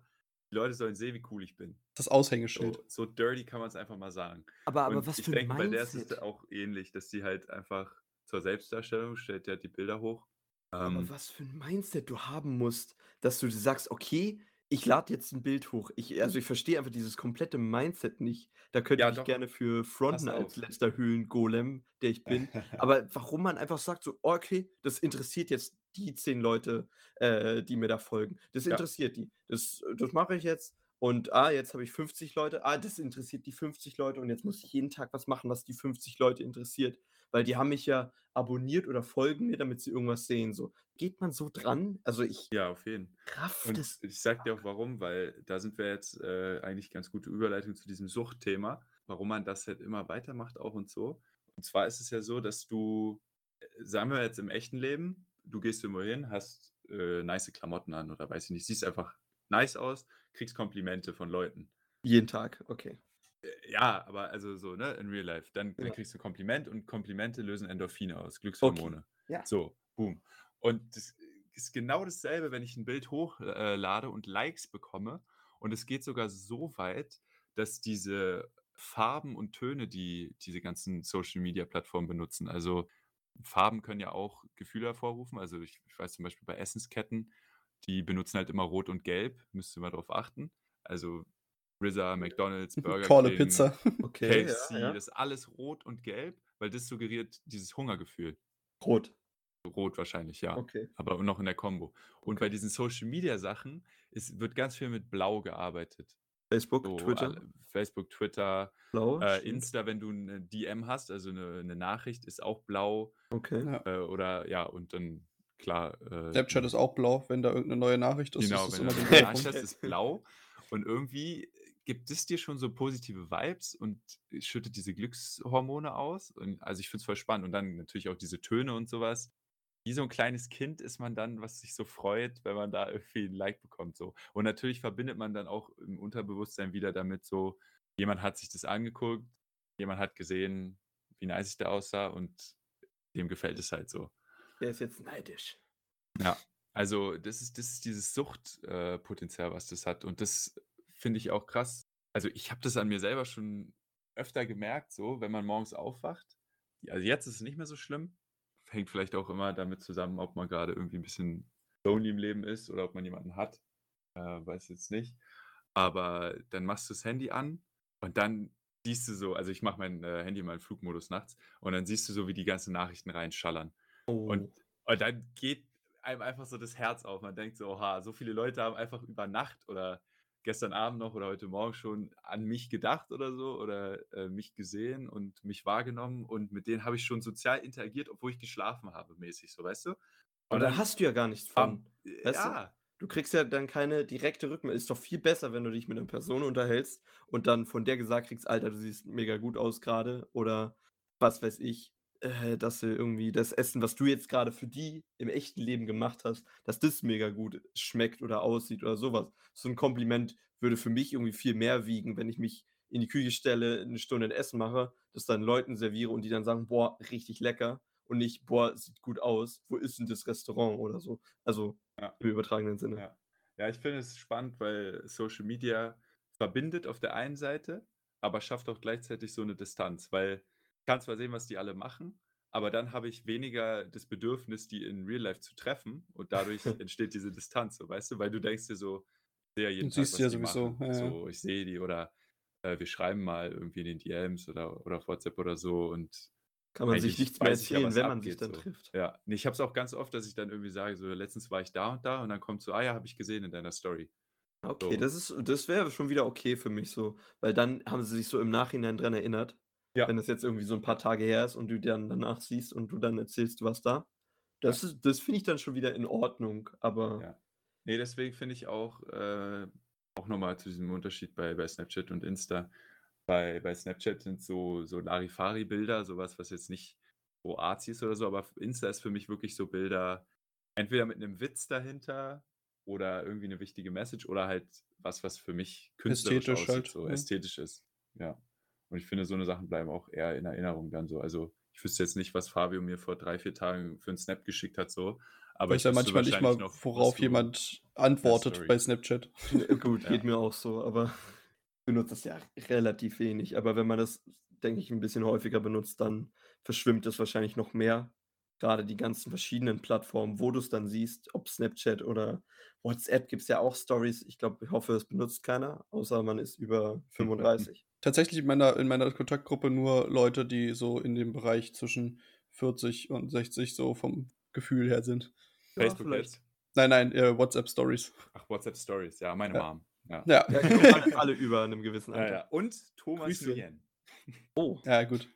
die Leute sollen sehen, wie cool ich bin. Das Aushängeschild. So, so dirty kann man es einfach mal sagen. Aber, aber was ich für ein denke, bei der ist es auch ähnlich, dass sie halt einfach zur Selbstdarstellung stellt, der die Bilder hoch. Aber ähm, was für ein Mindset du haben musst, dass du sagst, okay, ich lade jetzt ein Bild hoch. Ich, also ich verstehe einfach dieses komplette Mindset nicht. Da könnte ja, ich doch. gerne für fronten als letzter Höhlengolem, der ich bin. Aber warum man einfach sagt, so, okay, das interessiert jetzt die zehn Leute, äh, die mir da folgen. Das interessiert ja. die. Das, das mache ich jetzt. Und ah, jetzt habe ich 50 Leute. Ah, das interessiert die 50 Leute. Und jetzt muss ich jeden Tag was machen, was die 50 Leute interessiert. Weil die haben mich ja abonniert oder folgen mir, damit sie irgendwas sehen. So geht man so dran? Also ich. Ja, auf jeden Kraft Und ich sag dir auch warum, weil da sind wir jetzt äh, eigentlich ganz gute Überleitung zu diesem Suchtthema, warum man das halt immer weitermacht auch und so. Und zwar ist es ja so, dass du, äh, sagen wir jetzt im echten Leben, du gehst irgendwo hin, hast äh, nice Klamotten an oder weiß ich nicht, siehst einfach nice aus, kriegst Komplimente von Leuten. Jeden Tag, okay. Äh, ja, aber also so, ne, in real life. Dann, dann kriegst du Kompliment und Komplimente lösen Endorphine aus, Glückshormone. Okay. Ja. So, boom. Und das ist genau dasselbe, wenn ich ein Bild hochlade äh, und Likes bekomme. Und es geht sogar so weit, dass diese Farben und Töne, die diese ganzen Social Media Plattformen benutzen, also Farben können ja auch Gefühle hervorrufen. Also ich, ich weiß zum Beispiel bei Essensketten, die benutzen halt immer Rot und Gelb, müsst ihr mal drauf achten. Also RZA, McDonalds, Burger Tolle King, Pizza. Okay, KFC, ja, ja. das ist alles rot und gelb, weil das suggeriert dieses Hungergefühl. Rot. Rot wahrscheinlich, ja. Okay. Aber noch in der Combo. Und bei diesen Social Media Sachen ist, wird ganz viel mit Blau gearbeitet. Facebook, so, Twitter. Alle, Facebook, Twitter, blau, äh, Insta, wenn du eine DM hast, also eine, eine Nachricht, ist auch blau. Okay. Äh, oder ja, und dann klar. Äh, Snapchat ist auch blau, wenn da irgendeine neue Nachricht ist. Genau, ist wenn Snapchat ist blau. Und irgendwie gibt es dir schon so positive Vibes und schüttet diese Glückshormone aus. Und also ich finde es voll spannend. Und dann natürlich auch diese Töne und sowas wie so ein kleines Kind ist man dann, was sich so freut, wenn man da irgendwie ein Like bekommt. So. Und natürlich verbindet man dann auch im Unterbewusstsein wieder damit so, jemand hat sich das angeguckt, jemand hat gesehen, wie nice ich da aussah und dem gefällt es halt so. Der ist jetzt neidisch. Ja, also das ist, das ist dieses Suchtpotenzial, äh, was das hat. Und das finde ich auch krass. Also ich habe das an mir selber schon öfter gemerkt, so, wenn man morgens aufwacht. Also jetzt ist es nicht mehr so schlimm, hängt vielleicht auch immer damit zusammen, ob man gerade irgendwie ein bisschen lonely im Leben ist oder ob man jemanden hat. Äh, weiß jetzt nicht. Aber dann machst du das Handy an und dann siehst du so, also ich mache mein äh, Handy mal in Flugmodus nachts und dann siehst du so, wie die ganzen Nachrichten reinschallern. Oh. Und, und dann geht einem einfach so das Herz auf. Man denkt so, oha, so viele Leute haben einfach über Nacht oder gestern Abend noch oder heute Morgen schon an mich gedacht oder so oder äh, mich gesehen und mich wahrgenommen und mit denen habe ich schon sozial interagiert, obwohl ich geschlafen habe, mäßig, so weißt du? Und da hast du ja gar nichts von. Um, weißt ja. Du? du kriegst ja dann keine direkte Rückmeldung. Ist doch viel besser, wenn du dich mit einer Person unterhältst und dann von der gesagt kriegst, Alter, du siehst mega gut aus gerade oder was weiß ich. Äh, dass sie irgendwie das Essen, was du jetzt gerade für die im echten Leben gemacht hast, dass das mega gut schmeckt oder aussieht oder sowas. So ein Kompliment würde für mich irgendwie viel mehr wiegen, wenn ich mich in die Küche stelle, eine Stunde ein Essen mache, das dann Leuten serviere und die dann sagen: „Boah, richtig lecker“ und nicht: „Boah, sieht gut aus. Wo ist denn das Restaurant?“ oder so. Also, Ja. im übertragenen Sinne. Ja. Ja, ich finde es spannend, weil Social Media verbindet auf der einen Seite, aber schafft auch gleichzeitig so eine Distanz, weil kann zwar sehen, was die alle machen, aber dann habe ich weniger das Bedürfnis, die in Real Life zu treffen und dadurch entsteht diese Distanz, so, weißt du? Weil du denkst dir so: „Ich sehe ja jeden Du Tag, siehst ja sowieso, machen.“ ja. So, ich sehe die oder, äh, wir schreiben mal irgendwie in den DMs oder oder auf WhatsApp oder so und Kann man sich nichts mehr erzählen, wenn man sich dann so. trifft. Ja. Ne, ich habe es auch ganz oft, dass ich dann irgendwie sage so: „Letztens war ich da und da“ und dann kommt so: „Ah ja, habe ich gesehen in deiner Story.“ Okay, So. das ist das wäre schon wieder okay für mich so, weil dann haben sie sich so im Nachhinein dran erinnert. Ja. Wenn das jetzt irgendwie so 'n paar Tage her ist und du dann danach siehst und du dann erzählst, warst da. Das Ja. ist das finde ich dann schon wieder in Ordnung, aber Ja. Ne, deswegen finde ich auch, äh auch noch mal zu diesem Unterschied bei bei Snapchat und Insta. Bei bei Snapchat sind so so Larifari-Bilder, so was, was jetzt nicht so arzi ist oder so, aber Insta ist für mich wirklich so Bilder entweder mit 'nem Witz dahinter oder irgendwie 'ne wichtige Message oder halt was, was für mich künstlerisch Ästhetisch aussieht, halt, so ja. ästhetisch ist. Ja. Und ich finde, so 'ne Sachen bleiben auch eher in Erinnerung dann so. Also, ich wüsste jetzt nicht, was Fabio mir vor 3, 4 Tagen für 'n Snap geschickt hat so, aber Weiß ich ja wüsste manchmal nicht mal, noch, worauf du jemand antwortet bei Snapchat. Gut, Ja. geht mir auch so, aber ich benutze das ja relativ wenig. Aber wenn man das, denke ich, 'n bisschen häufiger benutzt, dann verschwimmt es wahrscheinlich noch mehr. Grade die ganzen verschiedenen Plattformen, wo du's dann siehst, ob Snapchat oder WhatsApp gibt's ja auch Stories. Ich glaube ich hoffe, es benutzt keiner, außer man ist über 35. Tatsächlich in meiner in meiner Kontaktgruppe nur Leute, die so in dem Bereich zwischen 40 und 60 so vom Gefühl her sind. Ja, Facebook vielleicht. jetzt? Nein, nein, äh, WhatsApp Stories. Ach, WhatsApp Stories, ja, meine Ja. Mom. Ja. Ja. Ja, glaube alle über 'nem gewissen Ja, Alter. ja. Und Thomas Grüße. Nguyen. Oh. Ja, gut.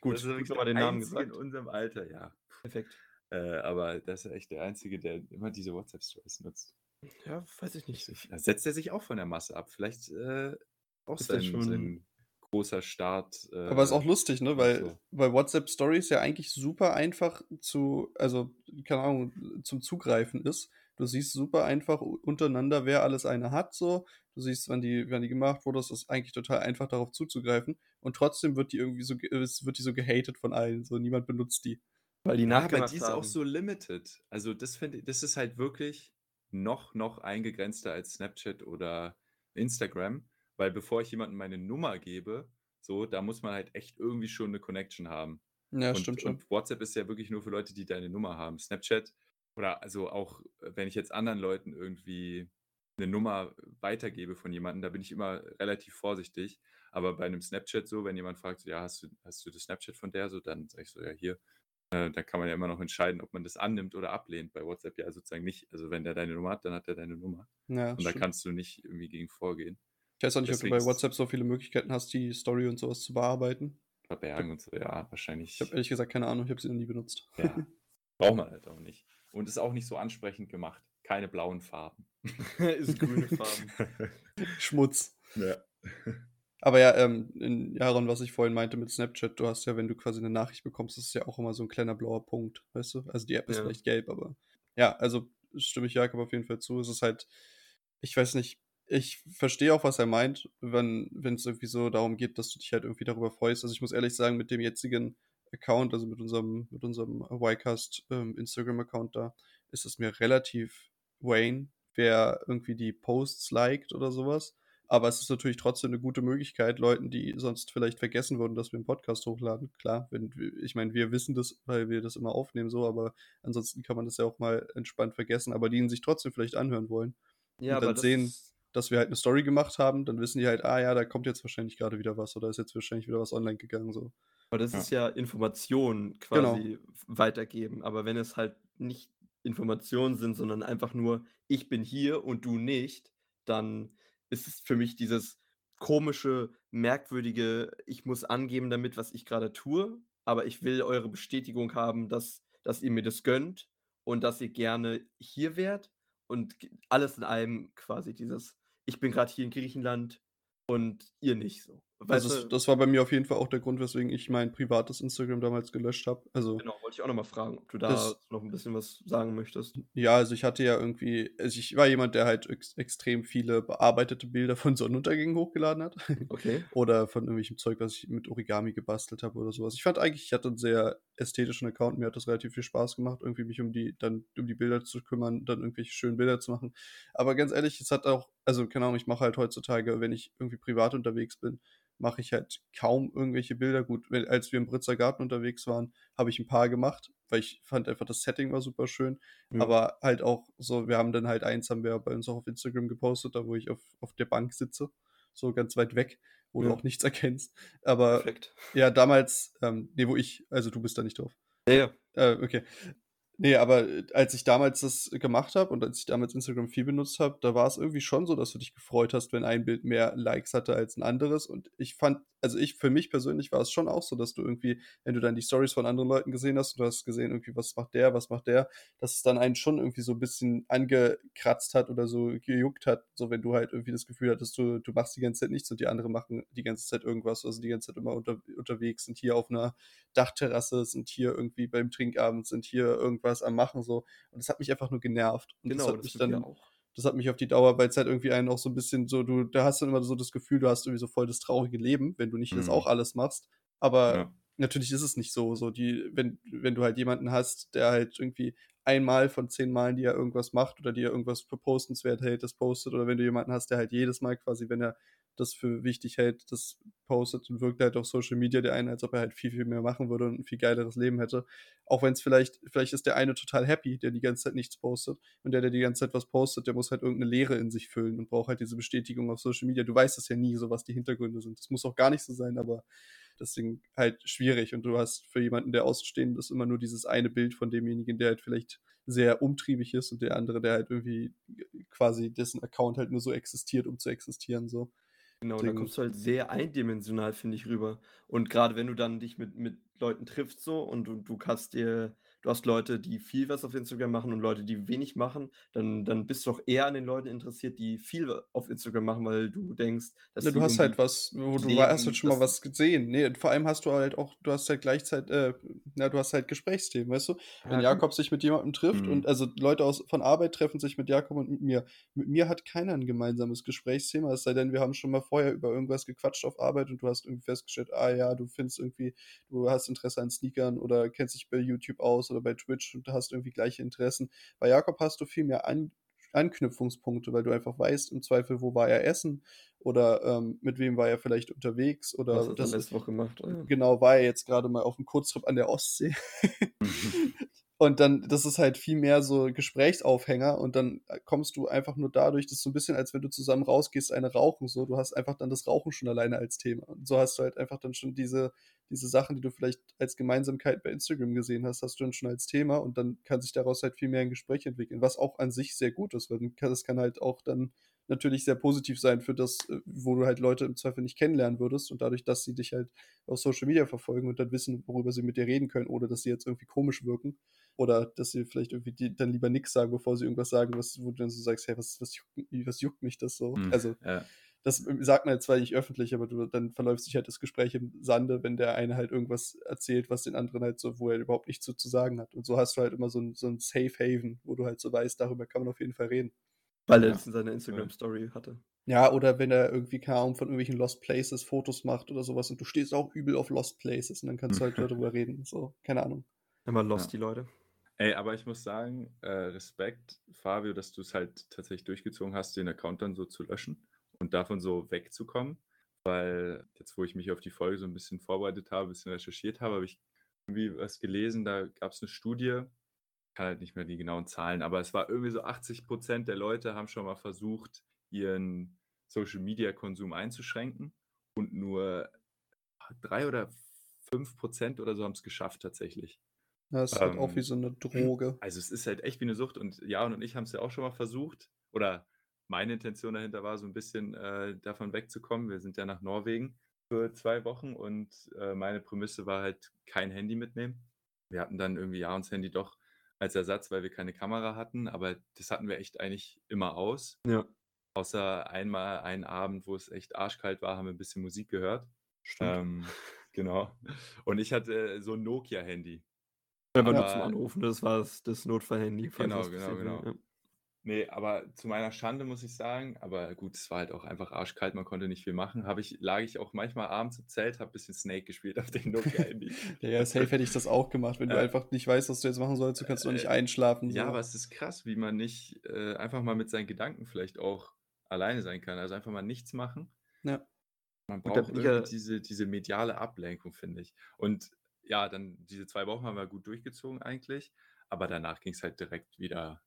Gut, Das ist mal den Namen Einzige in gesagt. unserem Alter, ja. Perfekt. Äh, aber das ist echt der Einzige, der immer diese WhatsApp Stories nutzt. Ja, weiß ich nicht. Ich da setzt er sich auch von der Masse ab. Vielleicht, äh, auch sein schon sein großer Start, äh, Aber ist auch lustig, ne, weil so. weil WhatsApp Stories ja eigentlich super einfach zu also, keine Ahnung, zum Zugreifen ist. Du siehst super einfach untereinander, wer alles eine hat so. Du siehst, wann die wann die gemacht wurde. Es ist eigentlich total einfach, darauf zuzugreifen und trotzdem wird die irgendwie so wird die so gehatet von allen, so niemand benutzt die. Weil die Ja, aber nachgemacht die ist auch haben. so limited. Also, das finde das ist halt wirklich noch noch eingegrenzter als Snapchat oder Instagram, weil bevor ich jemandem meine Nummer gebe, so, da muss man halt echt irgendwie schon 'ne Connection haben. Ja, Und stimmt schon. und WhatsApp ist ja wirklich nur für Leute, die deine Nummer haben. Snapchat oder also auch, äh, wenn ich jetzt anderen Leuten irgendwie 'ne Nummer weitergebe von jemandem, da bin ich immer relativ vorsichtig. Aber bei 'nem Snapchat so, wenn jemand fragt so: „Ja, hast du hast du das Snapchat von der?“ So, dann sage ich so: „Ja, hier.“ Äh, da kann man ja immer noch entscheiden, ob man das annimmt oder ablehnt. Bei WhatsApp ja sozusagen nicht. Also, wenn der deine Nummer hat, dann hat er deine Nummer. Ja, Und da stimmt. kannst du nicht irgendwie gegen vorgehen. Ich weiß auch nicht, ob du Deswegen bei WhatsApp so viele Möglichkeiten hast, die Story und so was zu bearbeiten. verbergen und so, ja, Ich habe wahrscheinlich ehrlich gesagt keine Ahnung, ich habe sie noch nie benutzt. ja, braucht man halt auch nicht. Und ist auch nicht so ansprechend gemacht. Keine blauen Farben. Ist grüne Farben. Schmutz. Ja. Aber ja, ähm, in Jaron, was ich vorhin meinte mit Snapchat, du hast ja, wenn du quasi 'ne Nachricht bekommst, ist es ja auch immer so 'n kleiner blauer Punkt, weißt du? Also, die App ist Ja. vielleicht gelb, aber ja, also, stimme ich Jakob auf jeden Fall zu. Es ist halt ich weiß nicht, ich verstehe auch, was er meint, wenn wenn's irgendwie so darum geht, dass du dich halt irgendwie darüber freust. Also, ich muss ehrlich sagen, mit dem jetzigen Account, also, mit unserem mit unserem Ycast, ähm, Instagram-Account da, ist es mir relativ Wayne, wer irgendwie die Posts liked oder so was. Aber es ist natürlich trotzdem 'ne gute Möglichkeit, Leuten, die sonst vielleicht vergessen würden, dass wir 'n Podcast hochladen. Klar, wenn ich meine, wir wissen das, weil wir das immer aufnehmen so, aber ansonsten kann man das ja auch mal entspannt vergessen, aber die ihn sich trotzdem vielleicht anhören wollen Ja, und aber dann das sehen, ist dass wir halt 'ne Story gemacht haben, dann wissen die halt: „Ah ja, da kommt jetzt wahrscheinlich grade wieder was oder ist jetzt wahrscheinlich wieder was online gegangen“, so. Aber das Ja. ist ja Informationen Genau. quasi w weitergeben. Aber wenn es halt nicht Informationen sind, sondern einfach nur: „Ich bin hier und du nicht“, dann ist es für mich dieses komische, merkwürdige: „Ich muss angeben damit, was ich grade tue, aber ich will eure Bestätigung haben, dass dass ihr mir das gönnt und dass ihr gerne hier wärt.“ Und alles in einem quasi dieses: „Ich bin grad hier in Griechenland und ihr nicht“, so. also das, das, war bei mir auf jeden Fall auch der Grund, weswegen ich mein privates Instagram damals gelöscht habe. Also genau, wollte ich auch nochmal fragen, ob du da das, noch ein bisschen was sagen möchtest. Ja, also ich hatte ja irgendwie, also ich war jemand, der halt ex extrem viele bearbeitete Bilder von Sonnenuntergängen hochgeladen hat. Okay. oder von irgendwelchem Zeug, was ich mit Origami gebastelt habe oder sowas. Ich fand eigentlich, ich hatte einen sehr ästhetischen Account, mir hat das relativ viel Spaß gemacht, irgendwie mich um die, dann um die Bilder zu kümmern, dann irgendwelche schönen Bilder zu machen. Aber ganz ehrlich, es hat auch, also keine Ahnung, ich mache halt heutzutage, wenn ich irgendwie privat unterwegs bin, mache ich halt kaum irgendwelche Bilder. Gut, als wir im Britzer Garten unterwegs waren, habe ich ein paar gemacht, weil ich fand einfach das Setting war super schön. Ja. Aber halt auch so, wir haben dann halt eins, haben wir bei uns auch auf Instagram gepostet, da wo ich auf, auf der Bank sitze, so ganz weit weg, wo ja. du auch nichts erkennst. Aber Perfekt. ja, damals, ähm, nee, wo ich, also du bist da nicht drauf. Ja, ja. Äh, okay. Nee, aber äh, als ich damals das gemacht habe und als ich damals Instagram viel benutzt habe, da war es irgendwie schon so, dass du dich gefreut hast, wenn ein Bild mehr Likes hatte als ein anderes. Und ich fand, also ich, für mich persönlich war es schon auch so, dass du irgendwie, wenn du dann die Stories von anderen Leuten gesehen hast und du hast gesehen, irgendwie, was macht der, was macht der, dass es dann einen schon irgendwie so ein bisschen angekratzt hat oder so gejuckt hat, so wenn du halt irgendwie das Gefühl hattest, du, du machst die ganze Zeit nichts und die anderen machen die ganze Zeit irgendwas, also die ganze Zeit immer unter, unterwegs, sind hier auf einer Dachterrasse, sind hier irgendwie beim Trinkabend, sind hier irgendwas am Machen, so. Und das hat mich einfach nur genervt. Und genau, das hat das mich dann auch das hat mich auf die Dauer, weil es halt irgendwie einen auch so ein bisschen so, du, da hast du immer so das Gefühl, du hast irgendwie so voll das traurige Leben, wenn du nicht mhm. das auch alles machst. Aber ja. natürlich ist es nicht so. So, die, wenn, wenn du halt jemanden hast, der halt irgendwie einmal von zehn Malen, die er irgendwas macht oder die er irgendwas für postenswert hält, das postet, oder wenn du jemanden hast, der halt jedes Mal quasi, wenn er das für wichtig hält, das postet und wirkt halt auf Social Media der eine, als ob er halt viel, viel mehr machen würde und ein viel geileres Leben hätte. Auch wenn es vielleicht, vielleicht ist der eine total happy, der die ganze Zeit nichts postet. Und der, der die ganze Zeit was postet, der muss halt irgendeine Leere in sich füllen und braucht halt diese Bestätigung auf Social Media. Du weißt es ja nie, so was die Hintergründe sind. Das muss auch gar nicht so sein, aber deswegen halt schwierig. Und du hast für jemanden, der außenstehend ist, immer nur dieses eine Bild von demjenigen, der halt vielleicht sehr umtriebig ist und der andere, der halt irgendwie quasi dessen Account halt nur so existiert, um zu existieren, so. Genau, da kommst du halt sehr eindimensional, finde ich, rüber. Und gerade wenn du dann dich mit, mit Leuten triffst so und du, du kannst dir du hast Leute, die viel was auf Instagram machen und Leute, die wenig machen, dann, dann bist du auch eher an den Leuten interessiert, die viel auf Instagram machen, weil du denkst, dass ja, du hast halt was, wo du hast halt schon mal was gesehen. Nee, vor allem hast du halt auch, du hast halt gleichzeitig, äh, na, du hast halt Gesprächsthemen, weißt du? Wenn ja, Jakob sich mit jemandem trifft mhm. und also Leute aus von Arbeit treffen sich mit Jakob und mit mir. Mit mir hat keiner ein gemeinsames Gesprächsthema, es sei denn, wir haben schon mal vorher über irgendwas gequatscht auf Arbeit und du hast irgendwie festgestellt, ah ja, du findest irgendwie, du hast Interesse an Sneakern oder kennst dich bei YouTube aus oder bei Twitch und du hast irgendwie gleiche Interessen. Bei Jakob hast du viel mehr An Anknüpfungspunkte, weil du einfach weißt, im Zweifel, wo war er essen oder ähm, mit wem war er vielleicht unterwegs oder Was hat er letzte Woche gemacht. Oh, ja. Genau, war er jetzt gerade mal auf einem Kurztrip an der Ostsee. Und dann, das ist halt viel mehr so Gesprächsaufhänger und dann äh, kommst du einfach nur dadurch, das ist so ein bisschen, als wenn du zusammen rausgehst, eine rauchen, so. Du hast einfach dann das Rauchen schon alleine als Thema. Und so hast du halt einfach dann schon diese, diese Sachen, die du vielleicht als Gemeinsamkeit bei Instagram gesehen hast, hast du dann schon als Thema und dann kann sich daraus halt viel mehr ein Gespräch entwickeln, was auch an sich sehr gut ist, weil das kann halt auch dann natürlich sehr positiv sein für das, äh, wo du halt Leute im Zweifel nicht kennenlernen würdest und dadurch, dass sie dich halt auf Social Media verfolgen und dann wissen, worüber sie mit dir reden können, oder dass sie jetzt irgendwie komisch wirken oder dass sie vielleicht irgendwie die, dann lieber nichts sagen, bevor sie irgendwas sagen, was, wo du dann so sagst, hey, was, was, juckt, was juckt mich das so? Hm, also ja. das sagt man jetzt zwar nicht öffentlich, aber du, dann verläuft sich halt das Gespräch im Sande, wenn der eine halt irgendwas erzählt, was den anderen halt so, wo er überhaupt nichts zu, zu sagen hat. Und so hast du halt immer so ein, so ein Safe Haven, wo du halt so weißt, darüber kann man auf jeden Fall reden. Weil er das in seiner Instagram-Story hatte. Ja, oder wenn er irgendwie, keine Ahnung, von irgendwelchen Lost Places Fotos macht oder sowas und du stehst auch übel auf Lost Places und dann kannst du halt darüber reden. So, keine Ahnung. Immer Lost, ja. die Leute. Ey, aber ich muss sagen, äh, Respekt, Fabio, dass du es halt tatsächlich durchgezogen hast, den Account dann so zu löschen und davon so wegzukommen. Weil jetzt, wo ich mich auf die Folge so ein bisschen vorbereitet habe, ein bisschen recherchiert habe, habe ich irgendwie was gelesen, da gab es eine Studie, kann halt nicht mehr die genauen Zahlen, aber es war irgendwie so 80 Prozent der Leute haben schon mal versucht, ihren Social Media Konsum einzuschränken und nur drei oder fünf Prozent oder so haben es geschafft tatsächlich. Ja, es ist ähm, halt auch wie so eine Droge. Also es ist halt echt wie eine Sucht und Jan und ich haben es ja auch schon mal versucht oder meine Intention dahinter war so ein bisschen äh, davon wegzukommen. Wir sind ja nach Norwegen für zwei Wochen und äh, meine Prämisse war halt kein Handy mitnehmen. Wir hatten dann irgendwie ja uns Handy doch als Ersatz, weil wir keine Kamera hatten, aber das hatten wir echt eigentlich immer aus. Ja. Außer einmal einen Abend, wo es echt arschkalt war, haben wir ein bisschen Musik gehört. Stimmt. Ähm, genau. Und ich hatte so ein Nokia-Handy. Einfach nur zum Anrufen, das war das, Notfallhandy. Genau, genau, genau. Ja. Nee, aber zu meiner Schande muss ich sagen, aber gut, es war halt auch einfach arschkalt, man konnte nicht viel machen. Habe ich, lag ich auch manchmal abends im Zelt, habe ein bisschen Snake gespielt auf dem Nokia-Handy. ja, safe hätte ich das auch gemacht. Wenn du einfach nicht weißt, was du jetzt machen sollst, du kannst doch nicht äh, einschlafen. So. Ja, aber es ist krass, wie man nicht äh, einfach mal mit seinen Gedanken vielleicht auch alleine sein kann. Also einfach mal nichts machen. Ja. Man braucht irgendwie diese, diese mediale Ablenkung, finde ich. Und ja, dann diese zwei Wochen haben wir gut durchgezogen eigentlich, aber danach ging es halt direkt wieder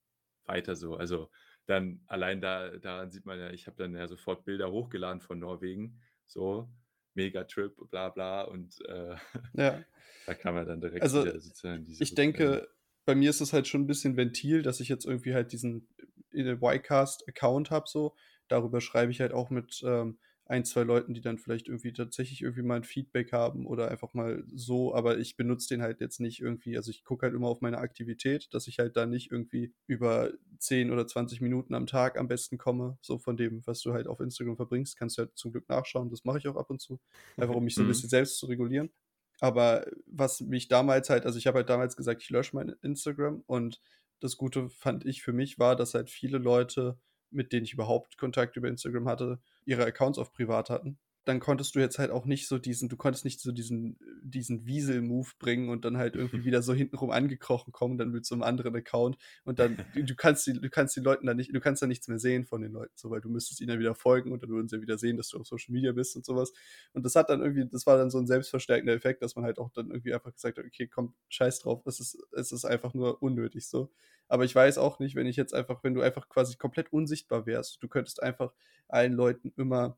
weiter so. Also dann allein da, daran sieht man ja, ich habe dann ja sofort Bilder hochgeladen von Norwegen, so Megatrip, bla bla und äh, ja. da kam er dann direkt also, sozusagen diese. Ich denke, bei mir ist es halt schon ein bisschen Ventil, dass ich jetzt irgendwie halt diesen äh, Y-Cast-Account habe, so. Darüber schreibe ich halt auch mit ähm, ein, zwei Leuten, die dann vielleicht irgendwie tatsächlich irgendwie mal ein Feedback haben oder einfach mal so, aber ich benutze den halt jetzt nicht irgendwie, also ich gucke halt immer auf meine Aktivität, dass ich halt da nicht irgendwie über 10 oder 20 Minuten am Tag am besten komme, so von dem, was du halt auf Instagram verbringst, kannst du halt zum Glück nachschauen, das mache ich auch ab und zu, einfach um mich so ein mhm. bisschen selbst zu regulieren. Aber was mich damals halt, also ich habe halt damals gesagt, ich lösche mein Instagram und das Gute fand ich für mich war, dass halt viele Leute mit denen ich überhaupt Kontakt über Instagram hatte, ihre Accounts auf privat hatten dann konntest du jetzt halt auch nicht so diesen, du konntest nicht so diesen, diesen Wiesel-Move bringen und dann halt irgendwie wieder so hintenrum angekrochen kommen, dann mit so einem anderen Account und dann, du kannst die, du kannst die Leuten dann nicht, du kannst da nichts mehr sehen von den Leuten, so, weil du müsstest ihnen dann wieder folgen und dann würden sie wieder sehen, dass du auf Social Media bist und sowas. Und das hat dann irgendwie, das war dann so ein selbstverstärkender Effekt, dass man halt auch dann irgendwie einfach gesagt hat, okay, komm, scheiß drauf, es ist, es ist einfach nur unnötig so. Aber ich weiß auch nicht, wenn ich jetzt einfach, wenn du einfach quasi komplett unsichtbar wärst, du könntest einfach allen Leuten immer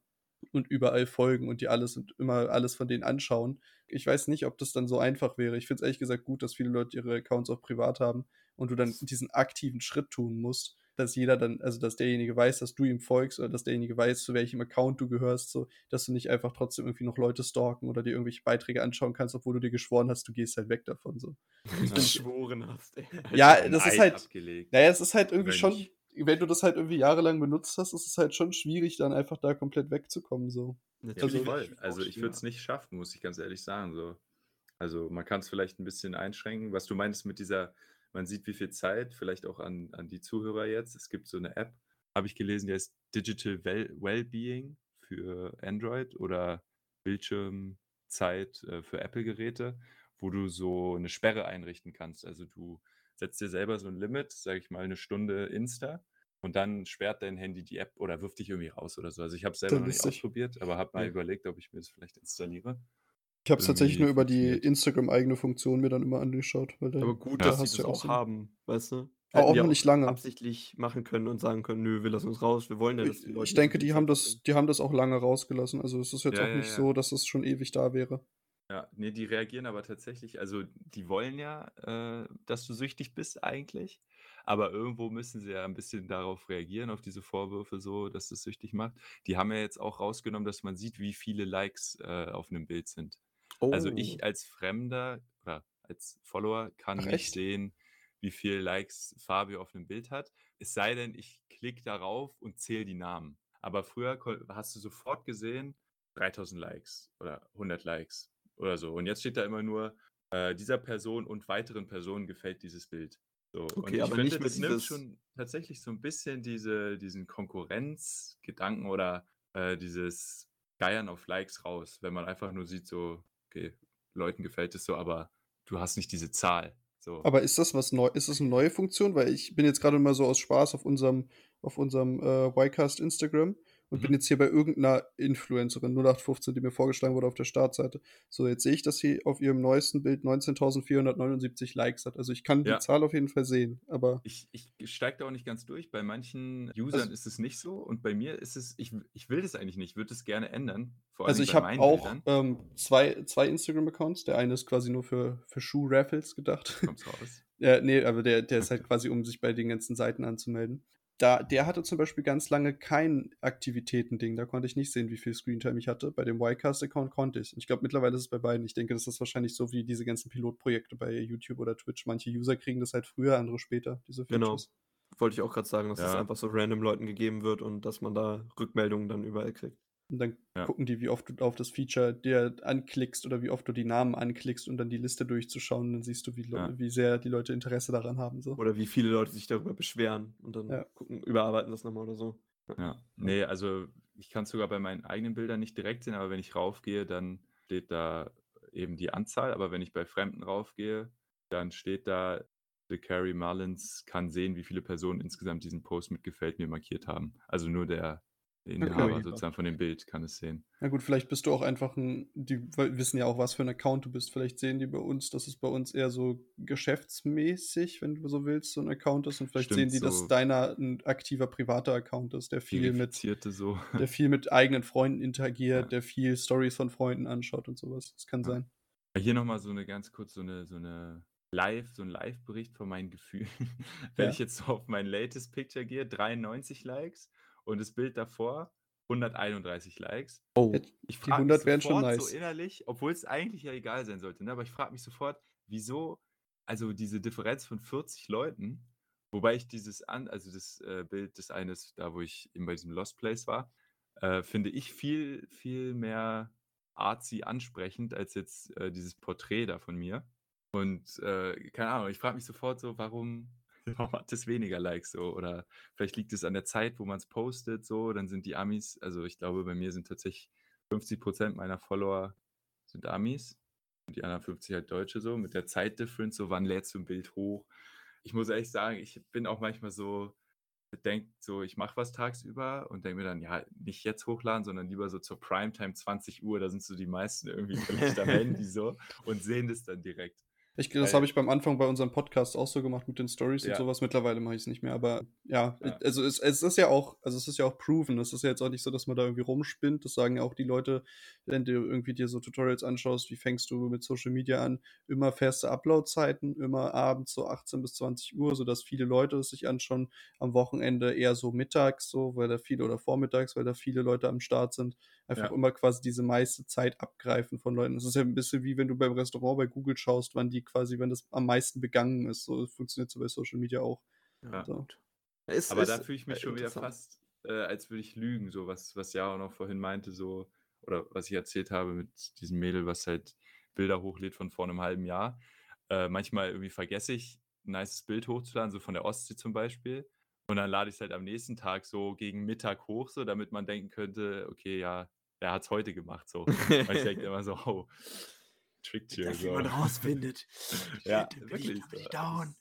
und überall folgen und die alles und immer alles von denen anschauen. Ich weiß nicht, ob das dann so einfach wäre. Ich finde es ehrlich gesagt gut, dass viele Leute ihre Accounts auch privat haben und du dann diesen aktiven Schritt tun musst, dass jeder dann, also dass derjenige weiß, dass du ihm folgst oder dass derjenige weiß, zu welchem Account du gehörst, so, dass du nicht einfach trotzdem irgendwie noch Leute stalken oder dir irgendwelche Beiträge anschauen kannst, obwohl du dir geschworen hast, du gehst halt weg davon, so. Geschworen hast, ey. Ja, das ist halt, abgelegt. naja, es ist halt irgendwie schon, wenn du das halt irgendwie jahrelang benutzt hast, ist es halt schon schwierig, dann einfach da komplett wegzukommen. So. Natürlich. Also, voll. also ich würde es nicht schaffen, muss ich ganz ehrlich sagen. So. Also man kann es vielleicht ein bisschen einschränken. Was du meinst mit dieser, man sieht wie viel Zeit, vielleicht auch an, an die Zuhörer jetzt. Es gibt so eine App, habe ich gelesen, die heißt Digital Wellbeing für Android oder Bildschirmzeit äh, für Apple-Geräte, wo du so eine Sperre einrichten kannst. Also du setzt dir selber so ein Limit, sage ich mal eine Stunde Insta und dann sperrt dein Handy die App oder wirft dich irgendwie raus oder so. Also ich habe es selber noch nicht ausprobiert, aber habe mal ja. überlegt, ob ich mir das vielleicht installiere. Ich habe es tatsächlich nur über die Instagram-eigene Funktion mir dann immer angeschaut. Weil aber gut, ja, dass sie das auch haben, weißt du? Aber auch nicht lange. absichtlich machen können und sagen können, nö, wir lassen uns raus, wir wollen ja, dass die Leute. Ich denke, die haben das, die haben das auch lange rausgelassen. Also es ist jetzt ja, auch nicht so, dass es schon ewig da wäre. Ja, ne, die reagieren aber tatsächlich also, die wollen ja, äh, dass du süchtig bist eigentlich, aber irgendwo müssen sie ja ein bisschen darauf reagieren, auf diese Vorwürfe so, dass es süchtig macht. Die haben ja jetzt auch rausgenommen, dass man sieht, wie viele Likes, äh, auf einem Bild sind. Also, ich oh. als Fremder oder als Follower kann Ach nicht echt? sehen, wie viele Likes Fabio auf einem Bild hat. Es sei denn, ich klicke darauf und zähle die Namen. Aber früher hast du sofort gesehen, 3.000 Likes oder 100 Likes oder so. Und jetzt steht da immer nur, äh, dieser Person und weiteren Personen gefällt dieses Bild. So. Okay, und ich aber finde, nicht das nimmt schon tatsächlich so ein bisschen diese, diesen Konkurrenzgedanken oder äh, dieses Geiern auf Likes raus, wenn man einfach nur sieht, so, okay, Leuten gefällt es so, aber du hast nicht diese Zahl. So. Aber ist das was neu? Ist das eine neue Funktion? Weil ich bin jetzt gerade mal so aus Spaß auf unserem, auf unserem äh, Ycast Instagram und mhm. bin jetzt hier bei irgendeiner Influencerin 0815, die mir vorgeschlagen wurde auf der Startseite. So, jetzt sehe ich, dass sie auf ihrem neuesten Bild 19.479 Likes hat. Also ich kann ja. die Zahl auf jeden Fall sehen, aber. Ich, ich steige da auch nicht ganz durch. Bei manchen Usern also, ist es nicht so und bei mir ist es, ich, ich will das eigentlich nicht, ich würde es gerne ändern. also ich habe auch ähm, zwei, zwei Instagram-Accounts. Der eine ist quasi nur für, für Schuh-Raffles gedacht. Kommt's raus. ja, nee, aber der, der ist halt quasi, um sich bei den ganzen Seiten anzumelden da, der hatte zum Beispiel ganz lange kein Aktivitäten-Ding. Da konnte ich nicht sehen, wie viel Screentime ich hatte. Bei dem Ycast-Account konnte ich. Und ich glaube, mittlerweile ist es bei beiden. Ich denke, das ist wahrscheinlich so wie diese ganzen Pilotprojekte bei YouTube oder Twitch. Manche User kriegen das halt früher, andere später, diese genau. Features. Genau. wollte ich auch gerade sagen, dass es einfach so random Leuten gegeben wird und dass man da Rückmeldungen dann überall kriegt. Und dann ja. gucken die, wie oft du auf das Feature dir anklickst oder wie oft du die Namen anklickst und dann die Liste durchzuschauen. Dann siehst du, wie, ja. wie sehr die Leute Interesse daran haben. So. Oder wie viele Leute sich darüber beschweren und dann ja. gucken, überarbeiten das nochmal oder so. Ja, nee, also ich kann es sogar bei meinen eigenen Bildern nicht direkt sehen, aber wenn ich raufgehe, dann steht da eben die Anzahl. Aber wenn ich bei Fremden raufgehe, dann steht da, The Carrie Mullins kann sehen, wie viele Personen insgesamt diesen Post mit Gefällt mir markiert haben. Also nur der der Inhaber okay. sozusagen von dem Bild kann es sehen. Na gut, vielleicht bist du auch einfach ein, die wissen ja auch, was für ein Account du bist. Vielleicht sehen die bei uns, dass es bei uns eher so geschäftsmäßig, wenn du so willst, so ein Account ist. Und vielleicht Stimmt, sehen die, so dass deiner ein aktiver privater Account ist, der viel mit, so. der viel mit eigenen Freunden interagiert, ja. der viel Stories von Freunden anschaut und sowas. Das kann ja. sein. Hier nochmal so eine ganz kurz so eine, so eine Live, so ein Live-Bericht von meinen Gefühlen. wenn ja. ich jetzt so auf mein latest Picture gehe, 93 Likes und das Bild davor 131 Likes. Oh, ich die 100 wären schon nice. so innerlich, obwohl es eigentlich ja egal sein sollte, ne? aber ich frage mich sofort, wieso, also diese Differenz von 40 Leuten, wobei ich dieses, an, also das äh, Bild des eines, da wo ich eben bei diesem Lost Place war, äh, finde ich viel, viel mehr artsy ansprechend als jetzt äh, dieses Porträt da von mir. Und äh, keine Ahnung, ich frage mich sofort so, warum, warum hat es weniger Likes so? Oder vielleicht liegt es an der Zeit, wo man es postet, so, dann sind die Amis, also ich glaube, bei mir sind tatsächlich 50 Prozent meiner Follower sind Amis und die anderen 50 halt Deutsche so, mit der Zeitdifferenz, so, wann lädst du ein Bild hoch? Ich muss ehrlich sagen, ich bin auch manchmal so, denke so, ich mache was tagsüber und denke mir dann, ja, nicht jetzt hochladen, sondern lieber so zur Primetime 20 Uhr, da sind so die meisten irgendwie vielleicht am Handy so und sehen das dann direkt. Ich, das habe ich beim Anfang bei unserem Podcast auch so gemacht mit den Stories ja. und sowas. Mittlerweile mache ich es nicht mehr, aber ja, ja. also es, es, ist ja auch, also es ist ja auch proven. Es ist ja jetzt auch nicht so, dass man da irgendwie rumspinnt. Das sagen ja auch die Leute, wenn du irgendwie dir so Tutorials anschaust, wie fängst du mit Social Media an, immer feste Upload-Zeiten, immer abends so 18 bis 20 Uhr, sodass viele Leute es sich anschauen. Am Wochenende eher so mittags, so, weil da viele oder vormittags, weil da viele Leute am Start sind. Einfach ja. immer quasi diese meiste Zeit abgreifen von Leuten. Es ist ja ein bisschen wie wenn du beim Restaurant bei Google schaust, wann die quasi, wenn das am meisten begangen ist. So funktioniert so bei Social Media auch. Ja. So. Ist, Aber ist, da fühle ich mich schon wieder fast, äh, als würde ich lügen, so was, was ja auch noch vorhin meinte, so, oder was ich erzählt habe mit diesem Mädel, was halt Bilder hochlädt von vor einem halben Jahr. Äh, manchmal irgendwie vergesse ich, ein nices Bild hochzuladen, so von der Ostsee zum Beispiel. Und dann lade ich es halt am nächsten Tag so gegen Mittag hoch, so damit man denken könnte, okay, ja, er hat es heute gemacht. So. Weil ich denke immer so, oh, trickt hier. So. Wie man rausfindet. ja, wirklich. Down.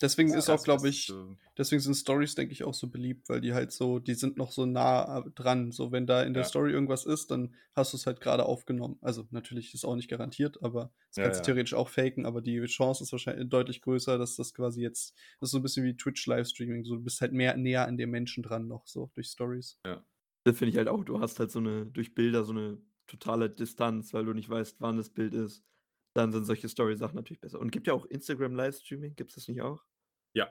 Deswegen ja, ist auch, glaube ich, so. deswegen sind Stories, denke ich, auch so beliebt, weil die halt so, die sind noch so nah dran. So, wenn da in der ja. Story irgendwas ist, dann hast du es halt gerade aufgenommen. Also natürlich ist auch nicht garantiert, aber das ja, kannst du theoretisch auch faken, aber die Chance ist wahrscheinlich deutlich größer, dass das quasi jetzt, das ist so ein bisschen wie Twitch-Livestreaming. So, du bist halt mehr näher an dem Menschen dran noch, so durch Stories. Ja. Das finde ich halt auch, du hast halt so eine, durch Bilder so eine totale Distanz, weil du nicht weißt, wann das Bild ist dann sind solche Story-Sachen natürlich besser. Und gibt ja auch Instagram-Livestreaming, gibt es das nicht auch? Ja.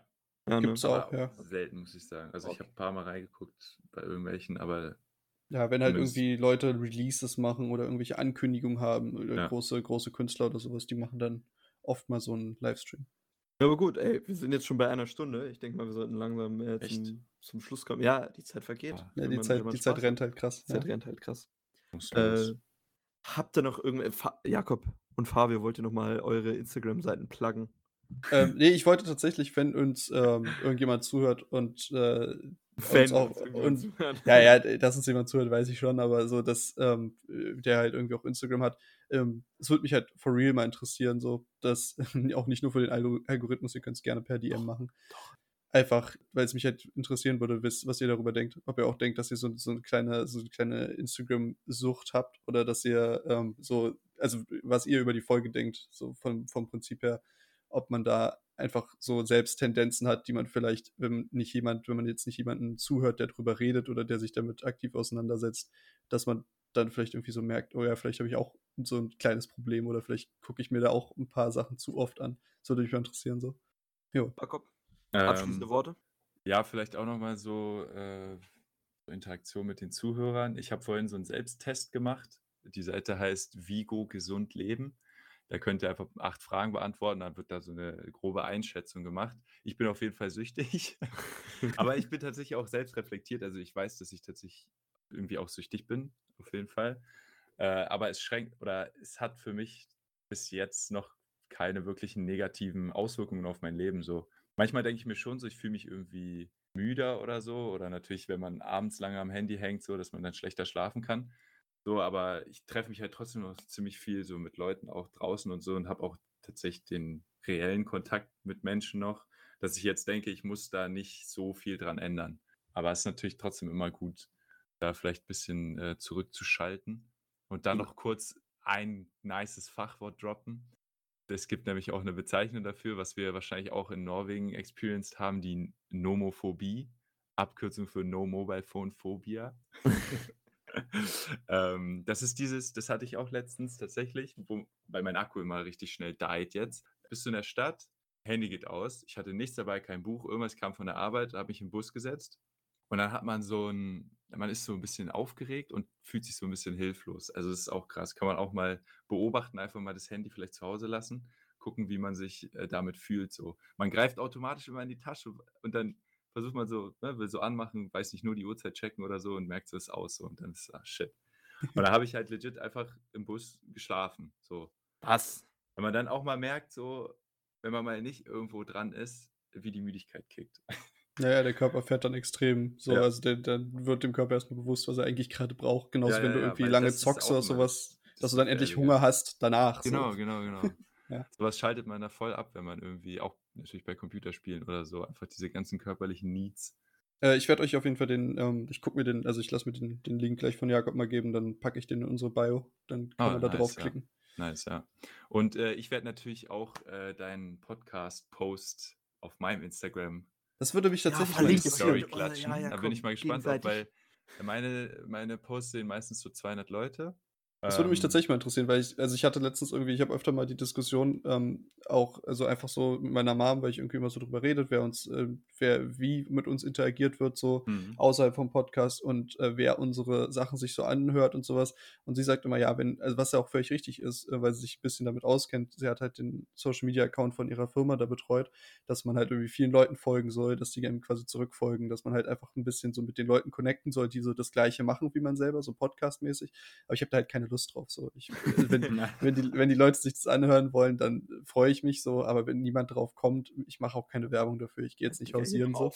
ja gibt es ne? auch, ja. Selten, muss ich sagen. Also okay. ich habe ein paar Mal reingeguckt bei irgendwelchen, aber. Ja, wenn halt irgendwie Leute Releases machen oder irgendwelche Ankündigungen haben, oder ja. große, große Künstler oder sowas, die machen dann oft mal so einen Livestream. Ja, aber gut, ey, wir sind jetzt schon bei einer Stunde. Ich denke mal, wir sollten langsam äh, zum, zum, Schluss kommen. Ja, die Zeit vergeht. Ja, die, man, Zeit, die Zeit rennt halt krass. Die Zeit rennt halt krass. Äh, habt ihr noch irgendwelche. Jakob, und Fabio, wollt ihr nochmal eure Instagram-Seiten pluggen? Ähm, nee, ich wollte tatsächlich, wenn uns ähm, irgendjemand zuhört und äh, Fan auch, und, ja, ja, dass uns jemand zuhört, weiß ich schon, aber so, dass ähm, der halt irgendwie auch Instagram hat, ähm, es würde mich halt for real mal interessieren, so, dass auch nicht nur für den Algorithmus, ihr könnt es gerne per DM machen. Doch. Einfach, weil es mich halt interessieren würde, was ihr darüber denkt. Ob ihr auch denkt, dass ihr so, so eine kleine, so eine kleine Instagram-Sucht habt oder dass ihr ähm, so also was ihr über die Folge denkt, so vom, vom Prinzip her, ob man da einfach so selbst Tendenzen hat, die man vielleicht, wenn nicht jemand, wenn man jetzt nicht jemanden zuhört, der drüber redet oder der sich damit aktiv auseinandersetzt, dass man dann vielleicht irgendwie so merkt, oh ja, vielleicht habe ich auch so ein kleines Problem oder vielleicht gucke ich mir da auch ein paar Sachen zu oft an. Das würde mich mal interessieren so. Jo. Jakob, abschließende ähm, Worte? Ja, vielleicht auch nochmal so äh, Interaktion mit den Zuhörern. Ich habe vorhin so einen Selbsttest gemacht die Seite heißt Vigo Gesund Leben. Da könnt ihr einfach acht Fragen beantworten, dann wird da so eine grobe Einschätzung gemacht. Ich bin auf jeden Fall süchtig, aber ich bin tatsächlich auch selbst reflektiert. Also ich weiß, dass ich tatsächlich irgendwie auch süchtig bin, auf jeden Fall. Äh, aber es schränkt oder es hat für mich bis jetzt noch keine wirklichen negativen Auswirkungen auf mein Leben. So manchmal denke ich mir schon so, ich fühle mich irgendwie müder oder so oder natürlich, wenn man abends lange am Handy hängt, so, dass man dann schlechter schlafen kann. So, aber ich treffe mich halt trotzdem noch ziemlich viel so mit Leuten auch draußen und so und habe auch tatsächlich den reellen Kontakt mit Menschen noch, dass ich jetzt denke, ich muss da nicht so viel dran ändern. Aber es ist natürlich trotzdem immer gut, da vielleicht ein bisschen äh, zurückzuschalten und dann noch kurz ein nices Fachwort droppen. Es gibt nämlich auch eine Bezeichnung dafür, was wir wahrscheinlich auch in Norwegen experienced haben, die Nomophobie, Abkürzung für No Mobile Phone Phobia. ähm, das ist dieses, das hatte ich auch letztens tatsächlich, wo, weil mein Akku immer richtig schnell died jetzt. Bist du in der Stadt, Handy geht aus, ich hatte nichts dabei, kein Buch, irgendwas kam von der Arbeit, habe ich im Bus gesetzt und dann hat man so ein, man ist so ein bisschen aufgeregt und fühlt sich so ein bisschen hilflos. Also das ist auch krass, kann man auch mal beobachten, einfach mal das Handy vielleicht zu Hause lassen, gucken, wie man sich äh, damit fühlt. So, man greift automatisch immer in die Tasche und dann versucht man so, ne, will so anmachen, weiß nicht, nur die Uhrzeit checken oder so und merkt so, es aus so und dann ist, ah, shit. Und da habe ich halt legit einfach im Bus geschlafen. So. Was? Wenn man dann auch mal merkt, so, wenn man mal nicht irgendwo dran ist, wie die Müdigkeit kickt. Naja, der Körper fährt dann extrem. So, ja. also dann wird dem Körper erstmal bewusst, was er eigentlich gerade braucht. Genauso, ja, wenn du irgendwie lange zockst oder sowas, dass du dann endlich Hunger hast danach. Genau, so. genau, genau. Ja. Sowas schaltet man da voll ab, wenn man irgendwie auch natürlich bei Computerspielen oder so, einfach diese ganzen körperlichen Needs. Äh, ich werde euch auf jeden Fall den, ähm, ich gucke mir den, also ich lasse mir den, den Link gleich von Jakob mal geben, dann packe ich den in unsere Bio, dann kann oh, man da nice, draufklicken. Ja. Nice, ja. Und äh, ich werde natürlich auch äh, deinen Podcast-Post auf meinem Instagram das würde mich tatsächlich ja, mal Story klatschen. Ja, ja, da bin ich mal gespannt, auch, weil meine, meine Posts sehen meistens so 200 Leute das würde mich ähm. tatsächlich mal interessieren, weil ich, also ich hatte letztens irgendwie, ich habe öfter mal die Diskussion ähm, auch, also einfach so mit meiner Mom, weil ich irgendwie immer so drüber redet, wer uns, äh, wer wie mit uns interagiert wird, so mhm. außerhalb vom Podcast und äh, wer unsere Sachen sich so anhört und sowas. Und sie sagt immer, ja, wenn, also was ja auch völlig richtig ist, äh, weil sie sich ein bisschen damit auskennt, sie hat halt den Social Media Account von ihrer Firma da betreut, dass man halt irgendwie vielen Leuten folgen soll, dass die einem quasi zurückfolgen, dass man halt einfach ein bisschen so mit den Leuten connecten soll, die so das Gleiche machen wie man selber, so podcastmäßig. Aber ich habe da halt keine Lust drauf. So. Ich, wenn, wenn, die, wenn die Leute sich das anhören wollen, dann freue ich mich so, aber wenn niemand drauf kommt, ich mache auch keine Werbung dafür, ich gehe jetzt nicht hausieren so.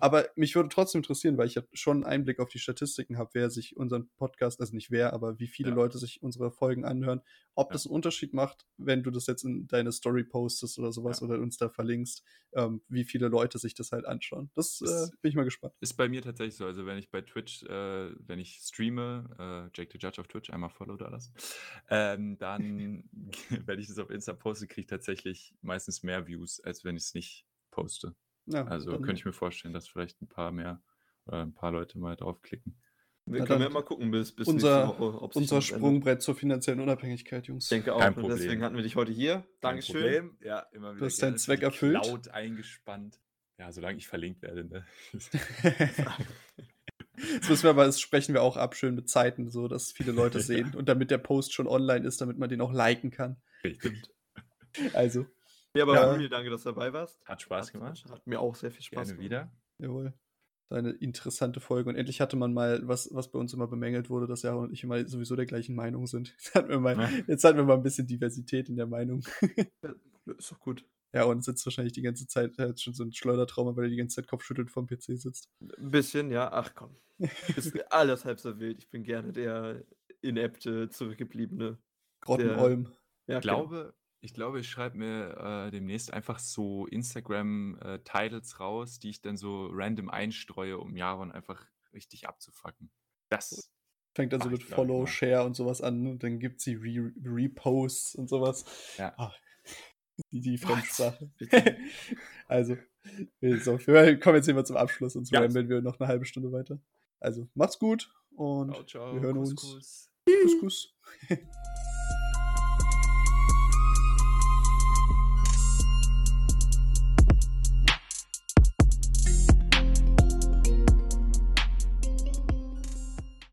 aber mich würde trotzdem interessieren, weil ich ja schon einen Einblick auf die Statistiken habe, wer sich unseren Podcast, also nicht wer, aber wie viele ja. Leute sich unsere Folgen anhören, ob ja. das einen Unterschied macht, wenn du das jetzt in deine Story postest oder sowas ja. oder uns da verlinkst, ähm, wie viele Leute sich das halt anschauen. Das äh, bin ich mal gespannt. Ist bei mir tatsächlich so, also wenn ich bei Twitch, äh, wenn ich streame, äh, Jake the Judge auf Twitch, einmal follow da das, ähm, dann, wenn ich das auf Insta poste, kriege ich tatsächlich meistens mehr Views, als wenn ich es nicht poste. Ja, also könnte ich mir vorstellen, dass vielleicht ein paar mehr oder ein paar Leute mal draufklicken. Wir können ja mal gucken, bis, bis unser, Woche, unser Sprungbrett zur finanziellen Unabhängigkeit, Jungs. Ich denke auch. Kein Problem. Deswegen hatten wir dich heute hier. Dankeschön. Ja, immer wieder. Du hast deinen Zweck erfüllt. Laut eingespannt. Ja, solange ich verlinkt werde. Ne? Das müssen wir aber, das sprechen wir auch ab, schön mit Zeiten, so dass viele Leute sehen. Und damit der Post schon online ist, damit man den auch liken kann. Richtig. Also. Ja, aber ja. Cool, danke, dass du dabei warst. Hat Spaß gemacht. Hat mir auch sehr viel Spaß Gerne gemacht. wieder. Jawohl. Eine interessante Folge. Und endlich hatte man mal, was, was bei uns immer bemängelt wurde, dass Jaro und ich immer sowieso der gleichen Meinung sind. Jetzt hatten wir mal, ja. jetzt hatten wir mal ein bisschen Diversität in der Meinung. Ja, ist doch gut. Ja, und sitzt wahrscheinlich die ganze Zeit, er hat schon so ein Schleudertrauma, weil er die ganze Zeit kopfschüttelt vom PC sitzt. Ein bisschen, ja. Ach komm. Ist alles halb so wild. Ich bin gerne der inepte, zurückgebliebene. Grottenolm. Ja, ich genau. glaube, ich glaube, ich schreibe mir äh, demnächst einfach so Instagram-Titles äh, raus, die ich dann so random einstreue, um Jaron einfach richtig abzufacken. Das fängt dann so mit Follow, Share und sowas an und dann gibt sie Re Reposts und sowas. Ja. Ach, die Defense-Sache. also, so, wir kommen jetzt immer zum Abschluss, sonst ja. rambeln wir noch eine halbe Stunde weiter. Also, macht's gut und ciao, ciao. wir hören Kuss, uns. Kuss, Kuss.